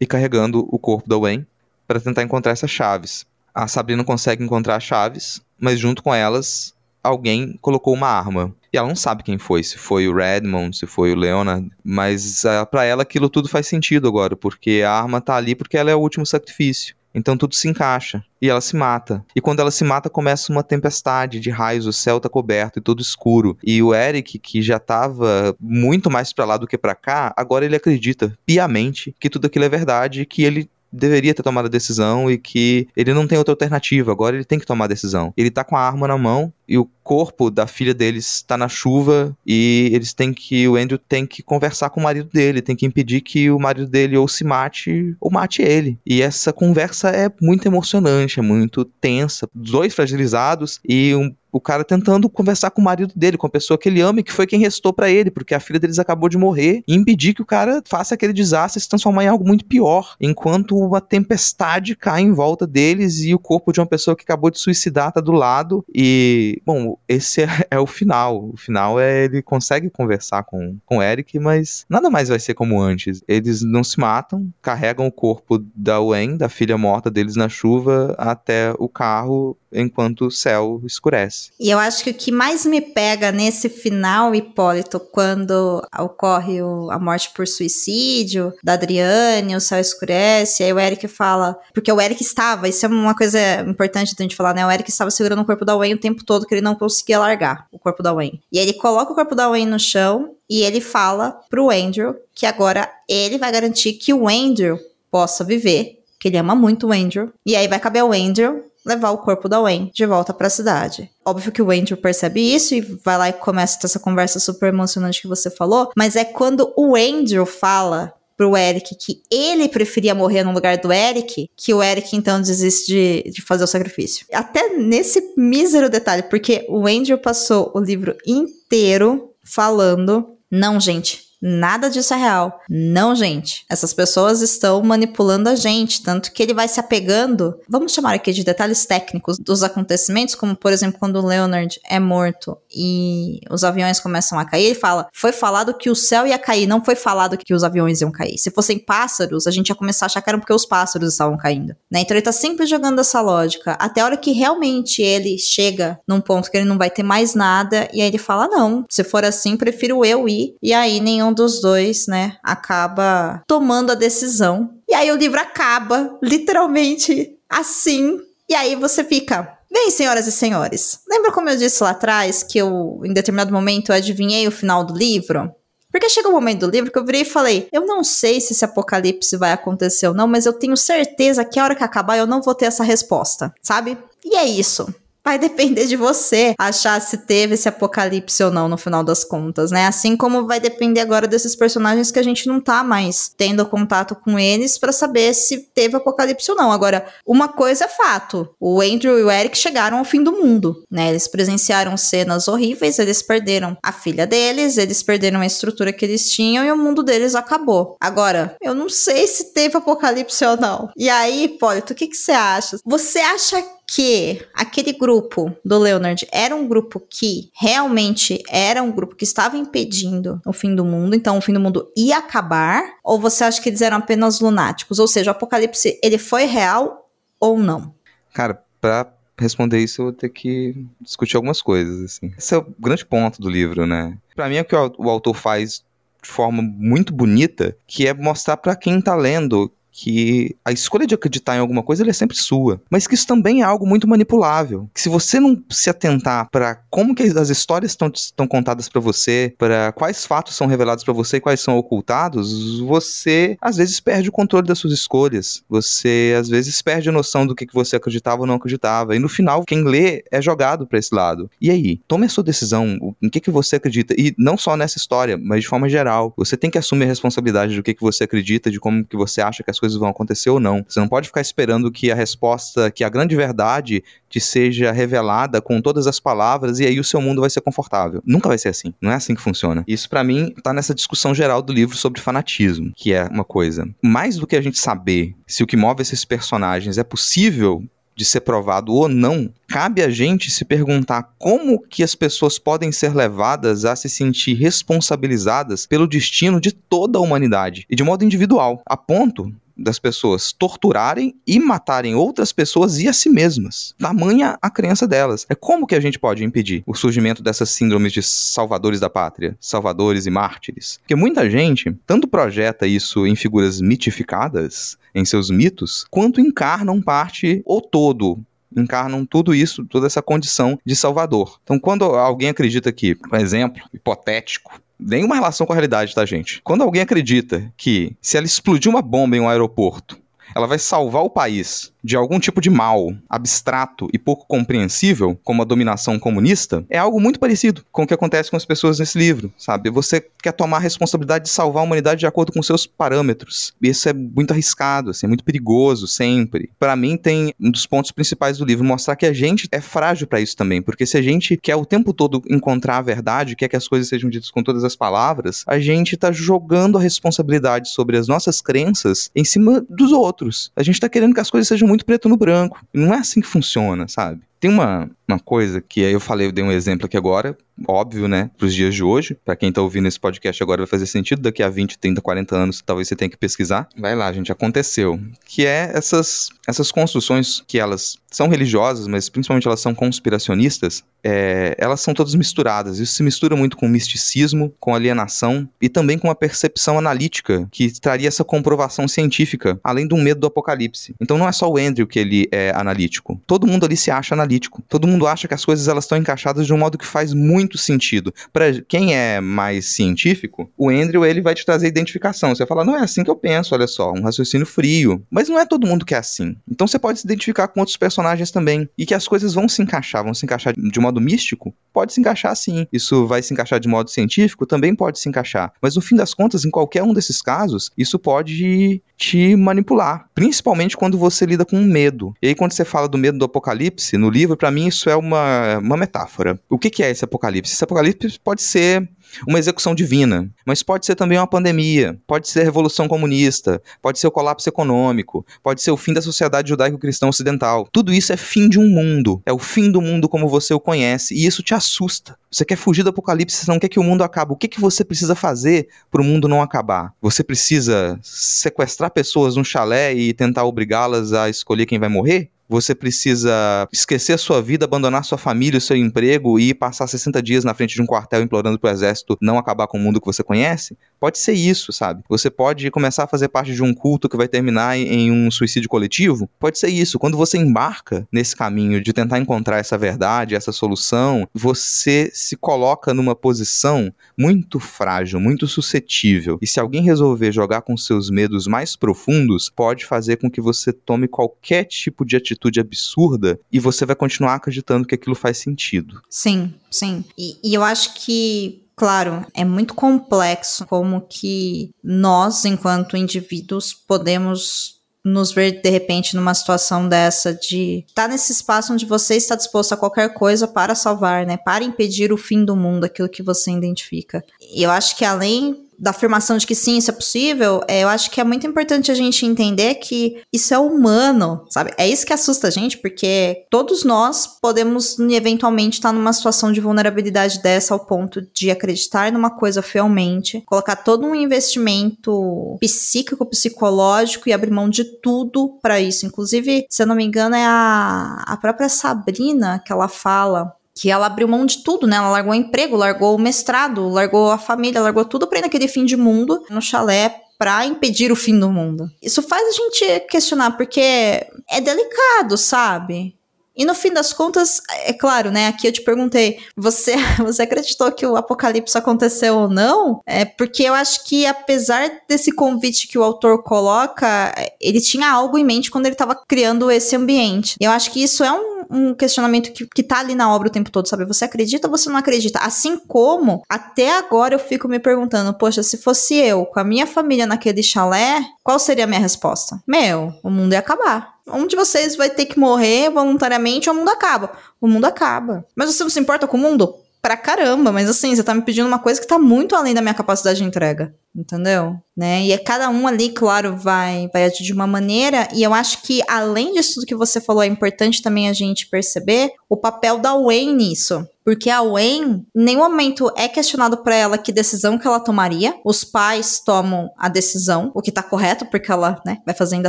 Speaker 2: e carregando o corpo da Wayne para tentar encontrar essas chaves. A Sabrina consegue encontrar as chaves, mas junto com elas, alguém colocou uma arma. E ela não sabe quem foi, se foi o Redmond, se foi o Leonard, mas uh, para ela aquilo tudo faz sentido agora, porque a arma tá ali porque ela é o último sacrifício. Então tudo se encaixa e ela se mata. E quando ela se mata, começa uma tempestade de raios, o céu tá coberto e tudo escuro. E o Eric, que já tava muito mais para lá do que para cá, agora ele acredita piamente que tudo aquilo é verdade, que ele deveria ter tomado a decisão e que ele não tem outra alternativa, agora ele tem que tomar a decisão. Ele tá com a arma na mão e o corpo da filha deles está na chuva e eles têm que o Andrew tem que conversar com o marido dele, tem que impedir que o marido dele ou se mate ou mate ele. E essa conversa é muito emocionante, é muito tensa, dois fragilizados e um o cara tentando conversar com o marido dele, com a pessoa que ele ama e que foi quem restou para ele, porque a filha deles acabou de morrer, e impedir que o cara faça aquele desastre se transformar em algo muito pior, enquanto uma tempestade cai em volta deles e o corpo de uma pessoa que acabou de suicidar tá do lado. E, bom, esse é, é o final. O final é ele consegue conversar com, com o Eric, mas nada mais vai ser como antes. Eles não se matam, carregam o corpo da Wen, da filha morta deles na chuva, até o carro enquanto o céu escurece.
Speaker 1: E eu acho que o que mais me pega nesse final, Hipólito, quando ocorre o, a morte por suicídio da Adriane, o céu escurece, aí o Eric fala. Porque o Eric estava, isso é uma coisa importante da gente falar, né? O Eric estava segurando o corpo da Wayne o tempo todo, que ele não conseguia largar o corpo da Wayne. E ele coloca o corpo da Wayne no chão e ele fala pro Andrew que agora ele vai garantir que o Andrew possa viver, que ele ama muito o Andrew. E aí vai caber ao Andrew levar o corpo da Wayne de volta para a cidade. Óbvio que o Andrew percebe isso e vai lá e começa essa conversa super emocionante que você falou, mas é quando o Andrew fala pro Eric que ele preferia morrer no lugar do Eric, que o Eric então desiste de, de fazer o sacrifício. Até nesse mísero detalhe, porque o Andrew passou o livro inteiro falando: não, gente, Nada disso é real. Não, gente. Essas pessoas estão manipulando a gente, tanto que ele vai se apegando, vamos chamar aqui de detalhes técnicos dos acontecimentos, como por exemplo quando o Leonard é morto e os aviões começam a cair, ele fala: "Foi falado que o céu ia cair, não foi falado que os aviões iam cair. Se fossem pássaros, a gente ia começar a achar que era porque os pássaros estavam caindo". Né? Então ele tá sempre jogando essa lógica, até a hora que realmente ele chega num ponto que ele não vai ter mais nada e aí ele fala: "Não, se for assim, prefiro eu ir". E aí nenhum dos dois, né, acaba tomando a decisão. E aí o livro acaba, literalmente assim. E aí você fica. Bem, senhoras e senhores, lembra como eu disse lá atrás que eu, em determinado momento, adivinhei o final do livro? Porque chega o um momento do livro que eu virei e falei: eu não sei se esse apocalipse vai acontecer ou não, mas eu tenho certeza que a hora que acabar eu não vou ter essa resposta, sabe? E é isso vai depender de você achar se teve esse apocalipse ou não no final das contas, né? Assim como vai depender agora desses personagens que a gente não tá mais tendo contato com eles para saber se teve apocalipse ou não. Agora, uma coisa é fato: o Andrew e o Eric chegaram ao fim do mundo, né? Eles presenciaram cenas horríveis, eles perderam a filha deles, eles perderam a estrutura que eles tinham e o mundo deles acabou. Agora, eu não sei se teve apocalipse ou não. E aí, Hipólito, o que, que você acha? Você acha que aquele grupo do Leonard era um grupo que realmente era um grupo que estava impedindo o fim do mundo, então o fim do mundo ia acabar? Ou você acha que eles eram apenas lunáticos? Ou seja, o apocalipse ele foi real ou não?
Speaker 2: Cara, pra responder isso, eu vou ter que discutir algumas coisas, assim. Esse é o grande ponto do livro, né? Para mim é o que o autor faz de forma muito bonita, que é mostrar para quem tá lendo que a escolha de acreditar em alguma coisa é sempre sua, mas que isso também é algo muito manipulável. Que se você não se atentar para como que as histórias estão contadas para você, para quais fatos são revelados para você e quais são ocultados, você às vezes perde o controle das suas escolhas. Você às vezes perde a noção do que, que você acreditava ou não acreditava. E no final, quem lê é jogado para esse lado. E aí, tome a sua decisão, em que, que você acredita. E não só nessa história, mas de forma geral. Você tem que assumir a responsabilidade do que, que você acredita, de como que você acha que as coisas coisas vão acontecer ou não. Você não pode ficar esperando que a resposta, que a grande verdade te seja revelada com todas as palavras e aí o seu mundo vai ser confortável. Nunca vai ser assim. Não é assim que funciona. Isso para mim tá nessa discussão geral do livro sobre fanatismo, que é uma coisa. Mais do que a gente saber se o que move esses personagens é possível de ser provado ou não, cabe a gente se perguntar como que as pessoas podem ser levadas a se sentir responsabilizadas pelo destino de toda a humanidade e de modo individual, a ponto das pessoas torturarem e matarem outras pessoas e a si mesmas. Tamanha a crença delas. É como que a gente pode impedir o surgimento dessas síndromes de salvadores da pátria, salvadores e mártires? Porque muita gente tanto projeta isso em figuras mitificadas, em seus mitos, quanto encarnam parte ou todo encarnam tudo isso, toda essa condição de salvador. Então, quando alguém acredita que, por exemplo, hipotético, nenhuma relação com a realidade, tá, gente? Quando alguém acredita que se ela explodir uma bomba em um aeroporto, ela vai salvar o país de algum tipo de mal abstrato e pouco compreensível, como a dominação comunista, é algo muito parecido com o que acontece com as pessoas nesse livro, sabe? Você quer tomar a responsabilidade de salvar a humanidade de acordo com seus parâmetros. E isso é muito arriscado, assim, é muito perigoso sempre. Para mim tem um dos pontos principais do livro mostrar que a gente é frágil para isso também, porque se a gente quer o tempo todo encontrar a verdade, quer que as coisas sejam ditas com todas as palavras, a gente tá jogando a responsabilidade sobre as nossas crenças em cima dos outros. A gente tá querendo que as coisas sejam muito preto no branco. Não é assim que funciona, sabe? Tem uma, uma coisa que eu falei, eu dei um exemplo aqui agora, óbvio, né, para os dias de hoje. Para quem tá ouvindo esse podcast agora vai fazer sentido, daqui a 20, 30, 40 anos, talvez você tenha que pesquisar. Vai lá, gente, aconteceu. Que é essas, essas construções que elas são religiosas, mas principalmente elas são conspiracionistas, é, elas são todas misturadas. Isso se mistura muito com misticismo, com alienação e também com uma percepção analítica que traria essa comprovação científica, além do medo do apocalipse. Então não é só o Andrew que ele é analítico. Todo mundo ali se acha analítico. Todo mundo acha que as coisas elas estão encaixadas de um modo que faz muito sentido. Para quem é mais científico, o Andrew ele vai te trazer identificação. Você vai falar, não é assim que eu penso, olha só, um raciocínio frio. Mas não é todo mundo que é assim. Então você pode se identificar com outros personagens também. E que as coisas vão se encaixar, vão se encaixar de modo místico? Pode se encaixar sim. Isso vai se encaixar de modo científico? Também pode se encaixar. Mas no fim das contas, em qualquer um desses casos, isso pode te manipular. Principalmente quando você lida com medo. E aí, quando você fala do medo do apocalipse, no livro, para mim isso é uma, uma metáfora. O que, que é esse apocalipse? Esse apocalipse pode ser uma execução divina, mas pode ser também uma pandemia, pode ser a revolução comunista, pode ser o colapso econômico, pode ser o fim da sociedade judaico-cristã ocidental. Tudo isso é fim de um mundo, é o fim do mundo como você o conhece, e isso te assusta. Você quer fugir do apocalipse, você não quer que o mundo acabe. O que, que você precisa fazer para o mundo não acabar? Você precisa sequestrar pessoas num chalé e tentar obrigá-las a escolher quem vai morrer? Você precisa esquecer sua vida, abandonar sua família, o seu emprego e passar 60 dias na frente de um quartel implorando pro exército não acabar com o mundo que você conhece? Pode ser isso, sabe? Você pode começar a fazer parte de um culto que vai terminar em um suicídio coletivo? Pode ser isso. Quando você embarca nesse caminho de tentar encontrar essa verdade, essa solução, você se coloca numa posição muito frágil, muito suscetível. E se alguém resolver jogar com seus medos mais profundos, pode fazer com que você tome qualquer tipo de atitude atitude absurda e você vai continuar acreditando que aquilo faz sentido.
Speaker 1: Sim, sim. E, e eu acho que Claro, é muito complexo como que nós, enquanto indivíduos, podemos nos ver de repente numa situação dessa de estar tá nesse espaço onde você está disposto a qualquer coisa para salvar, né? Para impedir o fim do mundo, aquilo que você identifica. Eu acho que além da afirmação de que sim, isso é possível, é, eu acho que é muito importante a gente entender que isso é humano, sabe? É isso que assusta a gente, porque todos nós podemos eventualmente estar numa situação de vulnerabilidade dessa ao ponto de acreditar numa coisa fielmente, colocar todo um investimento psíquico, psicológico e abrir mão de tudo para isso. Inclusive, se eu não me engano, é a, a própria Sabrina que ela fala que ela abriu mão de tudo, né? Ela largou o emprego, largou o mestrado, largou a família, largou tudo pra ir naquele fim de mundo no chalé para impedir o fim do mundo. Isso faz a gente questionar, porque é delicado, sabe? E no fim das contas, é claro, né? Aqui eu te perguntei, você, você acreditou que o apocalipse aconteceu ou não? É porque eu acho que apesar desse convite que o autor coloca, ele tinha algo em mente quando ele estava criando esse ambiente. Eu acho que isso é um um questionamento que, que tá ali na obra o tempo todo, sabe? Você acredita ou você não acredita? Assim como, até agora eu fico me perguntando, poxa, se fosse eu com a minha família naquele chalé, qual seria a minha resposta? Meu, o mundo ia acabar. Um de vocês vai ter que morrer voluntariamente ou o mundo acaba. O mundo acaba. Mas você não se importa com o mundo? Pra caramba, mas assim, você tá me pedindo uma coisa que tá muito além da minha capacidade de entrega entendeu? Né? E é cada um ali, claro, vai, vai agir de uma maneira, e eu acho que além disso tudo que você falou, é importante também a gente perceber o papel da Wayne nisso. Porque a Wayne, em nenhum momento é questionado para ela que decisão que ela tomaria. Os pais tomam a decisão, o que tá correto, porque ela né, vai fazer ainda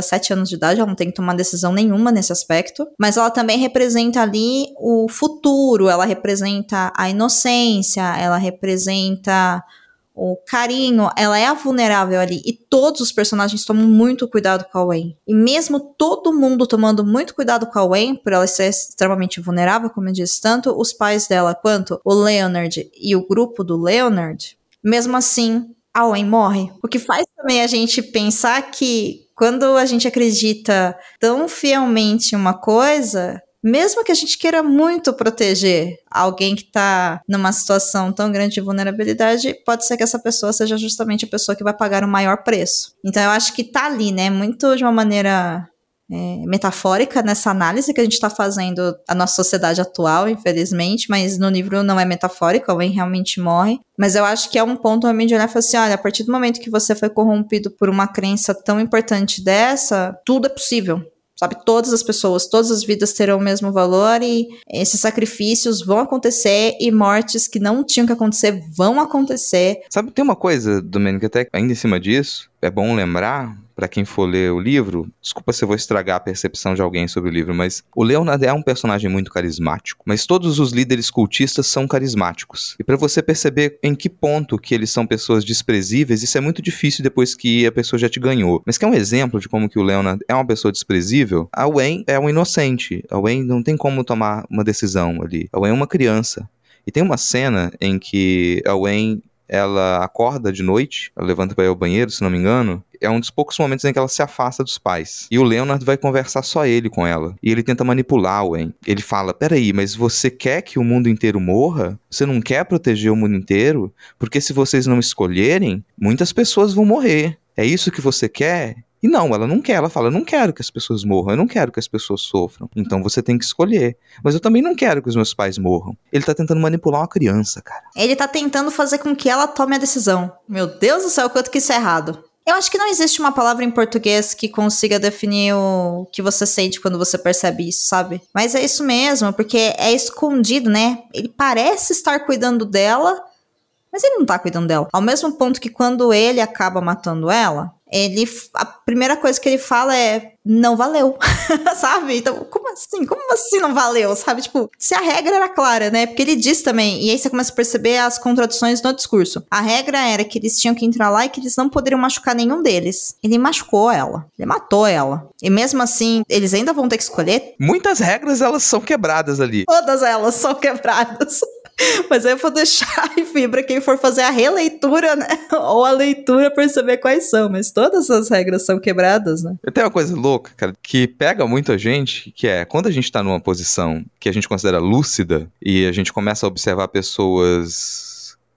Speaker 1: sete anos de idade, ela não tem que tomar decisão nenhuma nesse aspecto. Mas ela também representa ali o futuro, ela representa a inocência, ela representa o carinho, ela é a vulnerável ali. E todos os personagens tomam muito cuidado com a Wayne. E mesmo todo mundo tomando muito cuidado com a Wayne, por ela ser extremamente vulnerável, como eu disse, tanto os pais dela quanto o Leonard e o grupo do Leonard, mesmo assim, a Wayne morre. O que faz também a gente pensar que quando a gente acredita tão fielmente em uma coisa, mesmo que a gente queira muito proteger alguém que está numa situação tão grande de vulnerabilidade, pode ser que essa pessoa seja justamente a pessoa que vai pagar o maior preço. Então eu acho que tá ali, né? Muito de uma maneira é, metafórica nessa análise que a gente está fazendo a nossa sociedade atual, infelizmente, mas no livro não é metafórico, alguém realmente morre. Mas eu acho que é um ponto realmente de olhar e falar assim: olha, a partir do momento que você foi corrompido por uma crença tão importante dessa, tudo é possível sabe? Todas as pessoas, todas as vidas terão o mesmo valor e esses sacrifícios vão acontecer e mortes que não tinham que acontecer vão acontecer.
Speaker 2: Sabe, tem uma coisa, Domênico, até ainda em cima disso, é bom lembrar para quem for ler o livro, desculpa se eu vou estragar a percepção de alguém sobre o livro, mas o Leonard é um personagem muito carismático, mas todos os líderes cultistas são carismáticos. E para você perceber em que ponto que eles são pessoas desprezíveis, isso é muito difícil depois que a pessoa já te ganhou. Mas quer um exemplo de como que o Leonard é uma pessoa desprezível? A Wayne é um inocente. A Wayne não tem como tomar uma decisão ali. A Wayne é uma criança. E tem uma cena em que a Wayne ela acorda de noite, ela levanta para ir ao banheiro, se não me engano, é um dos poucos momentos em que ela se afasta dos pais. E o Leonard vai conversar só ele com ela. E ele tenta manipular o Wayne. Ele fala: Peraí, mas você quer que o mundo inteiro morra? Você não quer proteger o mundo inteiro? Porque se vocês não escolherem, muitas pessoas vão morrer. É isso que você quer? E não, ela não quer. Ela fala: eu não quero que as pessoas morram, eu não quero que as pessoas sofram. Então você tem que escolher. Mas eu também não quero que os meus pais morram. Ele tá tentando manipular uma criança, cara.
Speaker 1: Ele tá tentando fazer com que ela tome a decisão. Meu Deus do céu, quanto que isso é errado. Eu acho que não existe uma palavra em português que consiga definir o que você sente quando você percebe isso, sabe? Mas é isso mesmo, porque é escondido, né? Ele parece estar cuidando dela, mas ele não tá cuidando dela. Ao mesmo ponto que quando ele acaba matando ela, ele a primeira coisa que ele fala é não valeu, sabe? Então, como assim? Como assim não valeu, sabe? Tipo, se a regra era clara, né? Porque ele diz também, e aí você começa a perceber as contradições no discurso. A regra era que eles tinham que entrar lá e que eles não poderiam machucar nenhum deles. Ele machucou ela, ele matou ela. E mesmo assim, eles ainda vão ter que escolher.
Speaker 2: Muitas regras elas são quebradas ali.
Speaker 1: Todas elas são quebradas. Mas aí eu vou deixar, enfim, pra quem for fazer a releitura, né? Ou a leitura perceber quais são. Mas todas as regras são quebradas, né?
Speaker 2: Tem uma coisa louca, cara, que pega muita gente, que é quando a gente tá numa posição que a gente considera lúcida e a gente começa a observar pessoas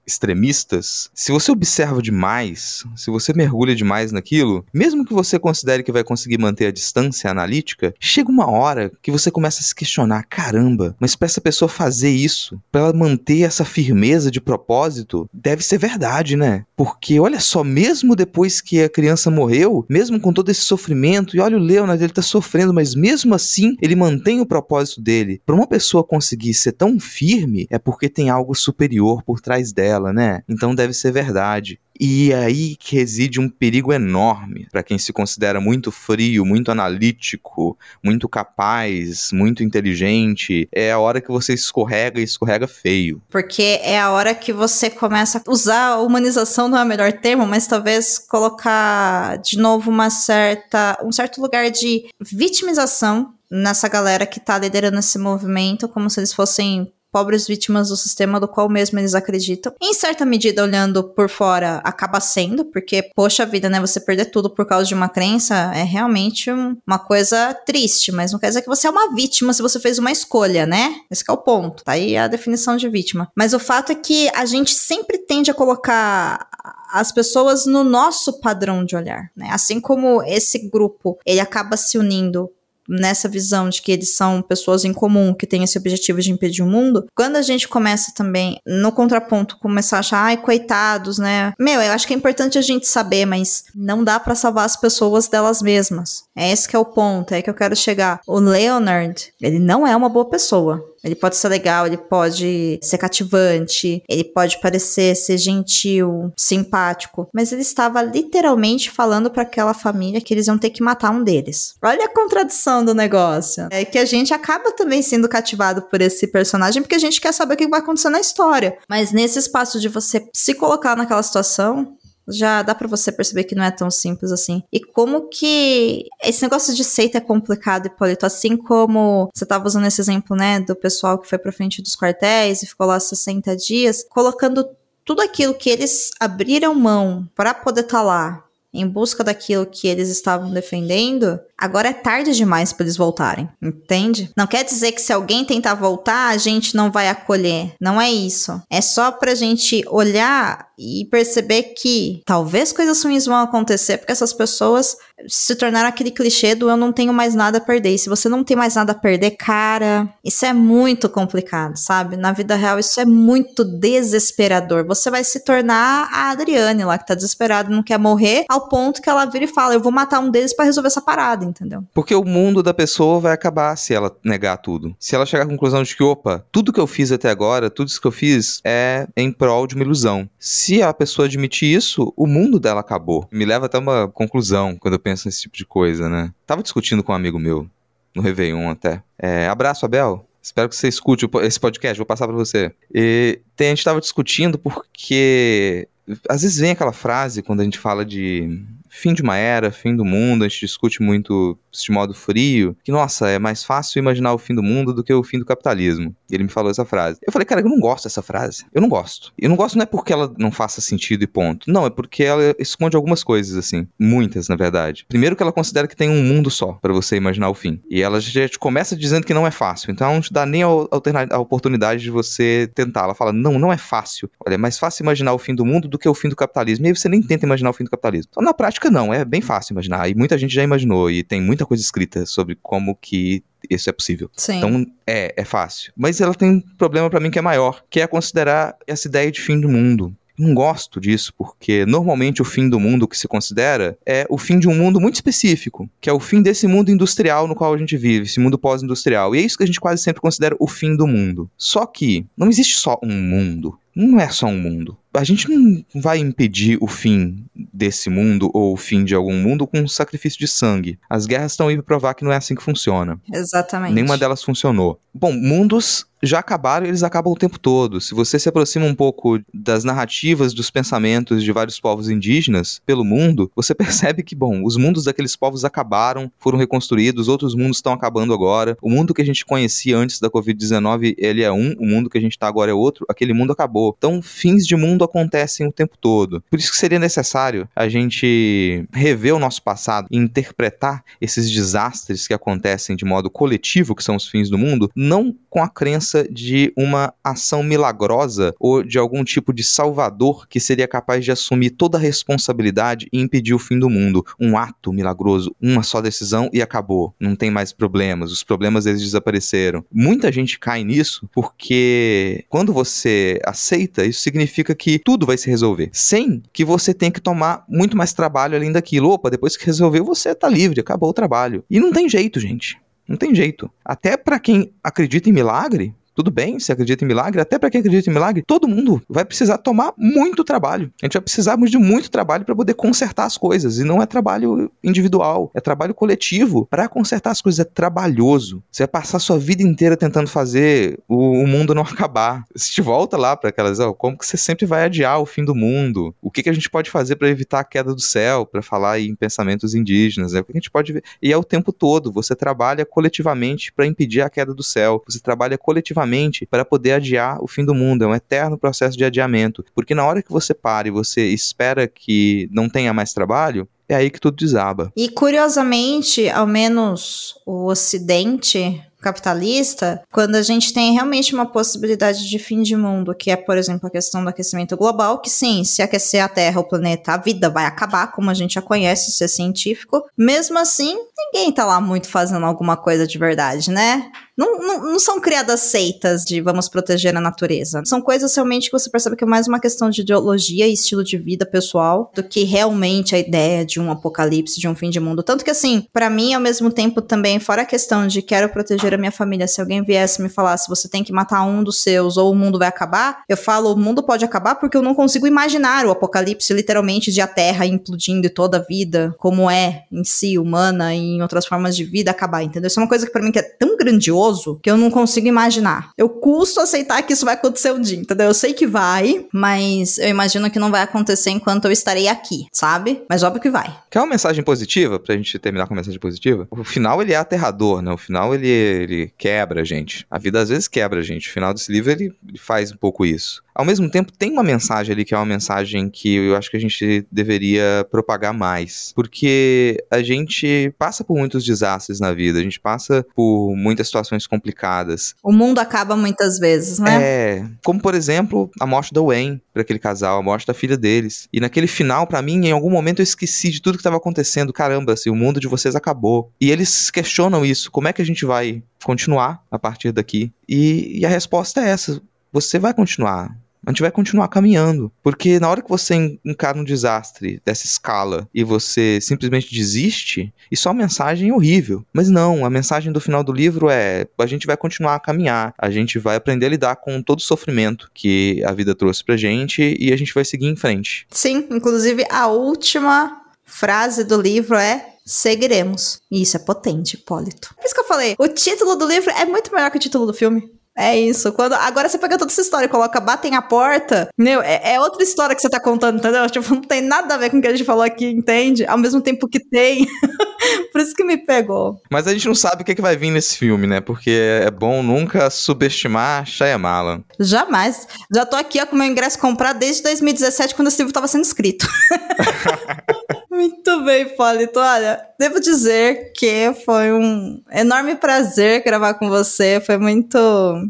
Speaker 2: extremistas, se você observa demais, se você mergulha demais naquilo, mesmo que você considere que vai conseguir manter a distância analítica, chega uma hora que você começa a se questionar: caramba, mas para essa pessoa fazer isso, para ela manter essa firmeza de propósito, deve ser verdade, né? Porque olha só, mesmo depois que a criança morreu, mesmo com todo esse sofrimento, e olha o Leonard, ele tá sofrendo, mas mesmo assim ele mantém o propósito dele. Para uma pessoa conseguir ser tão firme, é porque tem algo superior por trás dela né? Então deve ser verdade. E é aí que reside um perigo enorme para quem se considera muito frio, muito analítico, muito capaz, muito inteligente. É a hora que você escorrega e escorrega feio.
Speaker 1: Porque é a hora que você começa a usar humanização não é o melhor termo, mas talvez colocar de novo uma certa um certo lugar de vitimização nessa galera que tá liderando esse movimento, como se eles fossem pobres vítimas do sistema do qual mesmo eles acreditam. Em certa medida, olhando por fora, acaba sendo, porque, poxa vida, né? Você perder tudo por causa de uma crença é realmente uma coisa triste, mas não quer dizer que você é uma vítima se você fez uma escolha, né? Esse é o ponto. Tá aí a definição de vítima. Mas o fato é que a gente sempre tende a colocar as pessoas no nosso padrão de olhar, né? Assim como esse grupo, ele acaba se unindo nessa visão de que eles são pessoas em comum que têm esse objetivo de impedir o mundo, quando a gente começa também, no contraponto, começar a achar, ai, coitados, né? Meu, eu acho que é importante a gente saber, mas não dá para salvar as pessoas delas mesmas. É esse que é o ponto, é que eu quero chegar. O Leonard, ele não é uma boa pessoa. Ele pode ser legal, ele pode ser cativante, ele pode parecer ser gentil, simpático, mas ele estava literalmente falando para aquela família que eles iam ter que matar um deles. Olha a contradição do negócio. É que a gente acaba também sendo cativado por esse personagem porque a gente quer saber o que vai acontecer na história. Mas nesse espaço de você se colocar naquela situação, já dá para você perceber que não é tão simples assim. E como que esse negócio de seita é complicado, Hipólito, assim como você tava usando esse exemplo, né, do pessoal que foi pra frente dos quartéis e ficou lá 60 dias, colocando tudo aquilo que eles abriram mão para poder estar tá lá em busca daquilo que eles estavam defendendo, agora é tarde demais para eles voltarem, entende? Não quer dizer que se alguém tentar voltar, a gente não vai acolher. Não é isso. É só pra gente olhar e perceber que talvez coisas ruins vão acontecer porque essas pessoas se tornaram aquele clichê do eu não tenho mais nada a perder. E se você não tem mais nada a perder, cara, isso é muito complicado, sabe? Na vida real, isso é muito desesperador. Você vai se tornar a Adriane lá, que tá desesperada, não quer morrer, ao ponto que ela vira e fala: Eu vou matar um deles para resolver essa parada, entendeu?
Speaker 2: Porque o mundo da pessoa vai acabar se ela negar tudo. Se ela chegar à conclusão de que, opa, tudo que eu fiz até agora, tudo isso que eu fiz é em prol de uma ilusão. Se a pessoa admitir isso, o mundo dela acabou. Me leva até uma conclusão quando eu penso nesse tipo de coisa, né? Tava discutindo com um amigo meu, no Réveillon até. É, abraço, Abel. Espero que você escute esse podcast, vou passar para você. E tem, a gente tava discutindo porque às vezes vem aquela frase quando a gente fala de fim de uma era, fim do mundo, a gente discute muito de modo frio, que, nossa, é mais fácil imaginar o fim do mundo do que o fim do capitalismo. E ele me falou essa frase. Eu falei, cara, eu não gosto dessa frase. Eu não gosto. Eu não gosto não é porque ela não faça sentido e ponto. Não, é porque ela esconde algumas coisas, assim. Muitas, na verdade. Primeiro que ela considera que tem um mundo só para você imaginar o fim. E ela já te começa dizendo que não é fácil. Então não te dá nem a, a oportunidade de você tentar. Ela fala, não, não é fácil. Olha, é mais fácil imaginar o fim do mundo do que o fim do capitalismo. E aí você nem tenta imaginar o fim do capitalismo. Então, na prática, não. É bem fácil imaginar. E muita gente já imaginou. E tem muita coisa escrita sobre como que isso é possível.
Speaker 1: Sim.
Speaker 2: Então, é, é fácil. Mas ela tem um problema para mim que é maior, que é considerar essa ideia de fim do mundo. Eu não gosto disso, porque normalmente o fim do mundo que se considera é o fim de um mundo muito específico, que é o fim desse mundo industrial no qual a gente vive, esse mundo pós-industrial. E é isso que a gente quase sempre considera o fim do mundo. Só que não existe só um mundo. Não é só um mundo a gente não vai impedir o fim desse mundo ou o fim de algum mundo com um sacrifício de sangue. As guerras estão aí para provar que não é assim que funciona.
Speaker 1: Exatamente.
Speaker 2: Nenhuma delas funcionou. Bom, mundos já acabaram, eles acabam o tempo todo. Se você se aproxima um pouco das narrativas, dos pensamentos de vários povos indígenas pelo mundo, você percebe que, bom, os mundos daqueles povos acabaram, foram reconstruídos, outros mundos estão acabando agora. O mundo que a gente conhecia antes da Covid-19, ele é um, o mundo que a gente está agora é outro, aquele mundo acabou. Então, fins de mundo acontecem o tempo todo. Por isso que seria necessário a gente rever o nosso passado e interpretar esses desastres que acontecem de modo coletivo, que são os fins do mundo, não com a crença de uma ação milagrosa ou de algum tipo de salvador que seria capaz de assumir toda a responsabilidade e impedir o fim do mundo. Um ato milagroso, uma só decisão e acabou. Não tem mais problemas, os problemas eles desapareceram. Muita gente cai nisso porque quando você aceita, isso significa que tudo vai se resolver, sem que você tenha que tomar muito mais trabalho além daquilo. Opa, depois que resolveu, você tá livre, acabou o trabalho. E não tem jeito, gente. Não tem jeito. Até para quem acredita em milagre, tudo bem, se acredita em milagre, até para quem acredita em milagre, todo mundo vai precisar tomar muito trabalho. A gente vai precisar de muito trabalho para poder consertar as coisas. E não é trabalho individual, é trabalho coletivo. Para consertar as coisas é trabalhoso. Você vai passar sua vida inteira tentando fazer o, o mundo não acabar. Você te volta lá para aquelas, ó, como que você sempre vai adiar o fim do mundo? O que, que a gente pode fazer para evitar a queda do céu? Para falar em pensamentos indígenas, né? O que a gente pode ver? E é o tempo todo. Você trabalha coletivamente para impedir a queda do céu. Você trabalha coletivamente para poder adiar o fim do mundo. É um eterno processo de adiamento. Porque na hora que você para e você espera que não tenha mais trabalho, é aí que tudo desaba.
Speaker 1: E curiosamente, ao menos o Ocidente capitalista, quando a gente tem realmente uma possibilidade de fim de mundo, que é, por exemplo, a questão do aquecimento global, que sim, se aquecer a Terra, o planeta, a vida vai acabar, como a gente já conhece, isso é científico. Mesmo assim, ninguém tá lá muito fazendo alguma coisa de verdade, né? Não, não, não, são criadas seitas de vamos proteger a natureza. São coisas realmente que você percebe que é mais uma questão de ideologia e estilo de vida pessoal do que realmente a ideia de um apocalipse, de um fim de mundo. Tanto que, assim, para mim, ao mesmo tempo, também, fora a questão de quero proteger a minha família, se alguém viesse me falar se você tem que matar um dos seus ou o mundo vai acabar, eu falo, o mundo pode acabar porque eu não consigo imaginar o apocalipse literalmente de a Terra implodindo e toda a vida, como é em si, humana e em outras formas de vida, acabar, entendeu? Isso é uma coisa que para mim que é tão grandioso que eu não consigo imaginar. Eu custo aceitar que isso vai acontecer um dia, entendeu? Eu sei que vai, mas eu imagino que não vai acontecer enquanto eu estarei aqui, sabe? Mas óbvio que vai.
Speaker 2: Quer uma mensagem positiva pra gente terminar com uma mensagem positiva? O final ele é aterrador, né? O final ele, ele quebra a gente. A vida às vezes quebra a gente. O final desse livro ele, ele faz um pouco isso. Ao mesmo tempo tem uma mensagem ali que é uma mensagem que eu acho que a gente deveria propagar mais. Porque a gente passa por muitos desastres na vida, a gente passa por muitas situações complicadas.
Speaker 1: O mundo acaba muitas vezes, né?
Speaker 2: É, como por exemplo, a morte da Wayne para aquele casal, a morte da filha deles. E naquele final, para mim, em algum momento eu esqueci de tudo que estava acontecendo. Caramba, assim, o mundo de vocês acabou. E eles questionam isso. Como é que a gente vai continuar a partir daqui? E, e a resposta é essa: você vai continuar a gente vai continuar caminhando. Porque na hora que você encara um desastre dessa escala e você simplesmente desiste, isso é uma mensagem horrível. Mas não, a mensagem do final do livro é: a gente vai continuar a caminhar, a gente vai aprender a lidar com todo o sofrimento que a vida trouxe pra gente e a gente vai seguir em frente.
Speaker 1: Sim, inclusive a última frase do livro é seguiremos. E isso é potente, Hipólito. Por isso que eu falei, o título do livro é muito melhor que o título do filme. É isso. Quando, agora você pega toda essa história e coloca batem a porta, meu, é, é, outra história que você tá contando, entendeu? Tipo, não tem nada a ver com o que a gente falou aqui, entende? Ao mesmo tempo que tem. Por isso que me pegou.
Speaker 2: Mas a gente não sabe o que, é que vai vir nesse filme, né? Porque é bom nunca subestimar Shyamalan.
Speaker 1: Jamais. Já tô aqui ó, com meu ingresso comprado desde 2017, quando esse livro tava sendo escrito. Muito bem, Polito. Olha, devo dizer que foi um enorme prazer gravar com você. Foi muito,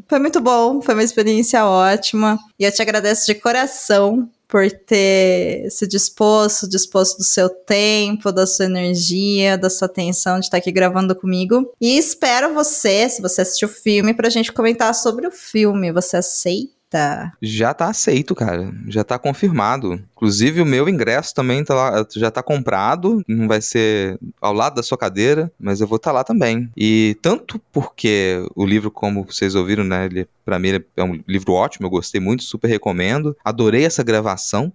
Speaker 1: foi muito bom, foi uma experiência ótima. E eu te agradeço de coração por ter se disposto, disposto do seu tempo, da sua energia, da sua atenção de estar aqui gravando comigo. E espero você, se você assistiu o filme, pra gente comentar sobre o filme. Você aceita?
Speaker 2: Já tá aceito, cara. Já tá confirmado. Inclusive, o meu ingresso também tá lá, já tá comprado. Não vai ser ao lado da sua cadeira, mas eu vou estar tá lá também. E tanto porque o livro, como vocês ouviram, né? Ele, pra mim, é um livro ótimo. Eu gostei muito, super recomendo. Adorei essa gravação.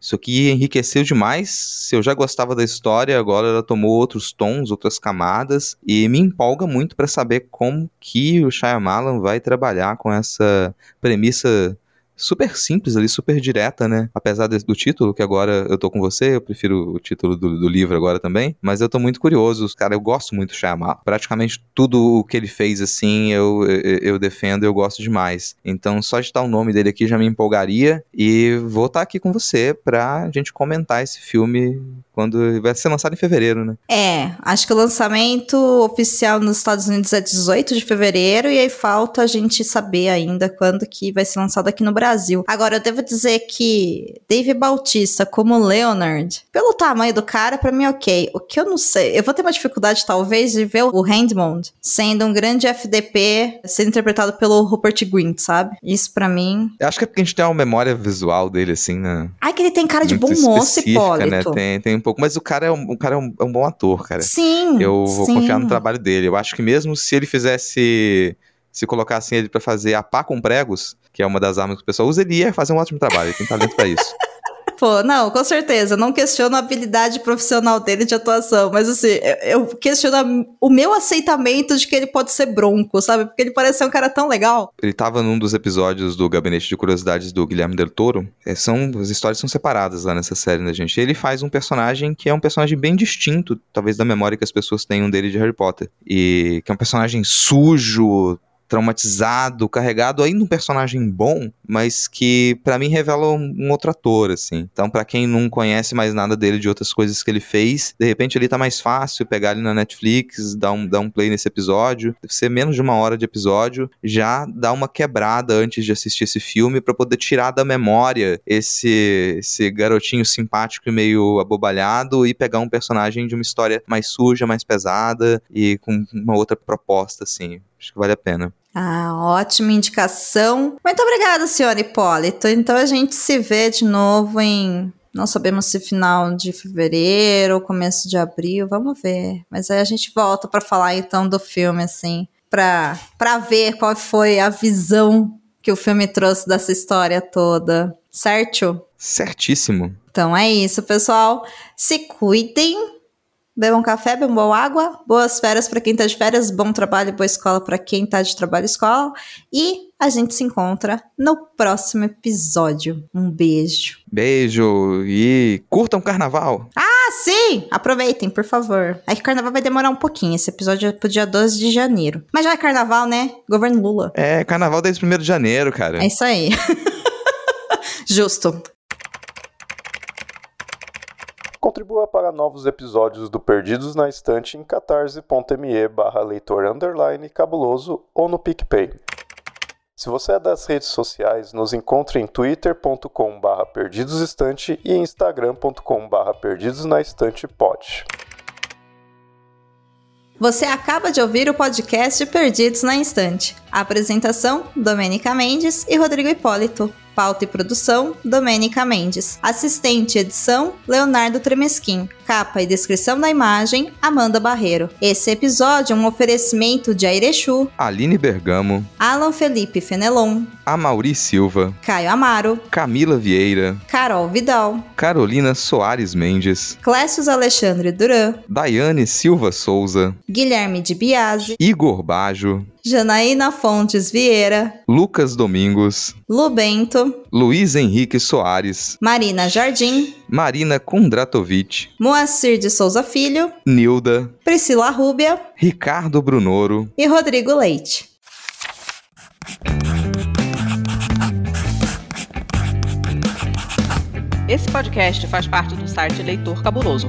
Speaker 2: Isso aqui enriqueceu demais. Se eu já gostava da história, agora ela tomou outros tons, outras camadas e me empolga muito para saber como que o Shyamalan vai trabalhar com essa premissa super simples ali, super direta, né? Apesar do título, que agora eu tô com você, eu prefiro o título do, do livro agora também, mas eu tô muito curioso, cara, eu gosto muito do Shyamalan. Praticamente tudo o que ele fez, assim, eu, eu, eu defendo, eu gosto demais. Então, só de estar o nome dele aqui já me empolgaria e vou estar aqui com você pra gente comentar esse filme quando vai ser lançado em fevereiro, né?
Speaker 1: É, acho que o lançamento oficial nos Estados Unidos é 18 de fevereiro e aí falta a gente saber ainda quando que vai ser lançado aqui no Brasil. Agora, eu devo dizer que Dave Bautista como Leonard, pelo tamanho do cara, para mim ok. O que eu não sei, eu vou ter uma dificuldade talvez de ver o Handmond sendo um grande FDP sendo interpretado pelo Rupert Grint, sabe? Isso para mim...
Speaker 2: Eu acho que é porque a gente tem uma memória visual dele, assim, né?
Speaker 1: Ai, que ele tem cara de bom moço, Hipólito. Né?
Speaker 2: Tem, tem um pouco, mas o cara é um, o cara é um, é um bom ator, cara.
Speaker 1: Sim.
Speaker 2: Eu vou
Speaker 1: sim.
Speaker 2: confiar no trabalho dele. Eu acho que mesmo se ele fizesse. Se colocassem ele para fazer a pá com pregos, que é uma das armas que o pessoal usa, ele ia fazer um ótimo trabalho. Ele tem talento para isso.
Speaker 1: Pô, não, com certeza. Não questiono a habilidade profissional dele de atuação, mas assim, eu, eu questiono o meu aceitamento de que ele pode ser bronco, sabe? Porque ele parece ser um cara tão legal.
Speaker 2: Ele tava num dos episódios do Gabinete de Curiosidades do Guilherme Del Toro. É, são, as histórias são separadas lá nessa série, né, gente? Ele faz um personagem que é um personagem bem distinto, talvez, da memória que as pessoas tenham dele de Harry Potter. E que é um personagem sujo, traumatizado, carregado, ainda um personagem bom, mas que para mim revela um, um, outro ator, assim. Então, para quem não conhece mais nada dele de outras coisas que ele fez, de repente ali tá mais fácil pegar ele na Netflix, dar um, dar um play nesse episódio, deve ser menos de uma hora de episódio, já dá uma quebrada antes de assistir esse filme para poder tirar da memória esse, esse garotinho simpático e meio abobalhado e pegar um personagem de uma história mais suja, mais pesada e com uma outra proposta, assim. Acho que vale a pena.
Speaker 1: Ah, ótima indicação. Muito obrigada, senhor Hipólito. Então a gente se vê de novo em. Não sabemos se final de fevereiro ou começo de abril, vamos ver. Mas aí a gente volta para falar então do filme, assim, para pra ver qual foi a visão que o filme trouxe dessa história toda. Certo?
Speaker 2: Certíssimo.
Speaker 1: Então é isso, pessoal. Se cuidem Bebam café, bebam água, boas férias para quem tá de férias, bom trabalho, boa escola para quem tá de trabalho e escola. E a gente se encontra no próximo episódio. Um beijo.
Speaker 2: Beijo e curtam carnaval.
Speaker 1: Ah, sim! Aproveitem, por favor. É que carnaval vai demorar um pouquinho. Esse episódio é pro dia 12 de janeiro. Mas já é carnaval, né? Governo Lula.
Speaker 2: É, carnaval desde 1 de janeiro, cara.
Speaker 1: É isso aí. Justo.
Speaker 3: Contribua para novos episódios do Perdidos na Estante em catarse.me barra leitor underline cabuloso ou no PicPay. Se você é das redes sociais, nos encontre em twitter.com barra perdidosestante e instagram.com barra perdidosnaestantepod.
Speaker 1: Você acaba de ouvir o podcast Perdidos na Instante. Apresentação: Domênica Mendes e Rodrigo Hipólito. Pauta e produção: Domênica Mendes. Assistente edição: Leonardo Tremesquim. Capa e descrição da imagem: Amanda Barreiro. Esse episódio é um oferecimento de Airechu,
Speaker 2: Aline Bergamo,
Speaker 1: Alan Felipe Fenelon,
Speaker 2: Amauri Silva,
Speaker 1: Caio Amaro,
Speaker 2: Camila Vieira,
Speaker 1: Carol Vidal,
Speaker 2: Carolina Soares Mendes,
Speaker 1: Clécius Alexandre Duran,
Speaker 2: Daiane Silva Souza,
Speaker 1: Guilherme de Biase,
Speaker 2: Igor Bajo,
Speaker 1: Janaína Fontes Vieira,
Speaker 2: Lucas Domingos,
Speaker 1: Lu Bento,
Speaker 2: Luiz Henrique Soares,
Speaker 1: Marina Jardim,
Speaker 2: Marina Kondratovic,
Speaker 1: Moacir de Souza Filho,
Speaker 2: Nilda,
Speaker 1: Priscila Rúbia
Speaker 2: Ricardo Brunoro,
Speaker 1: e Rodrigo Leite.
Speaker 4: Esse podcast faz parte do site Leitor Cabuloso.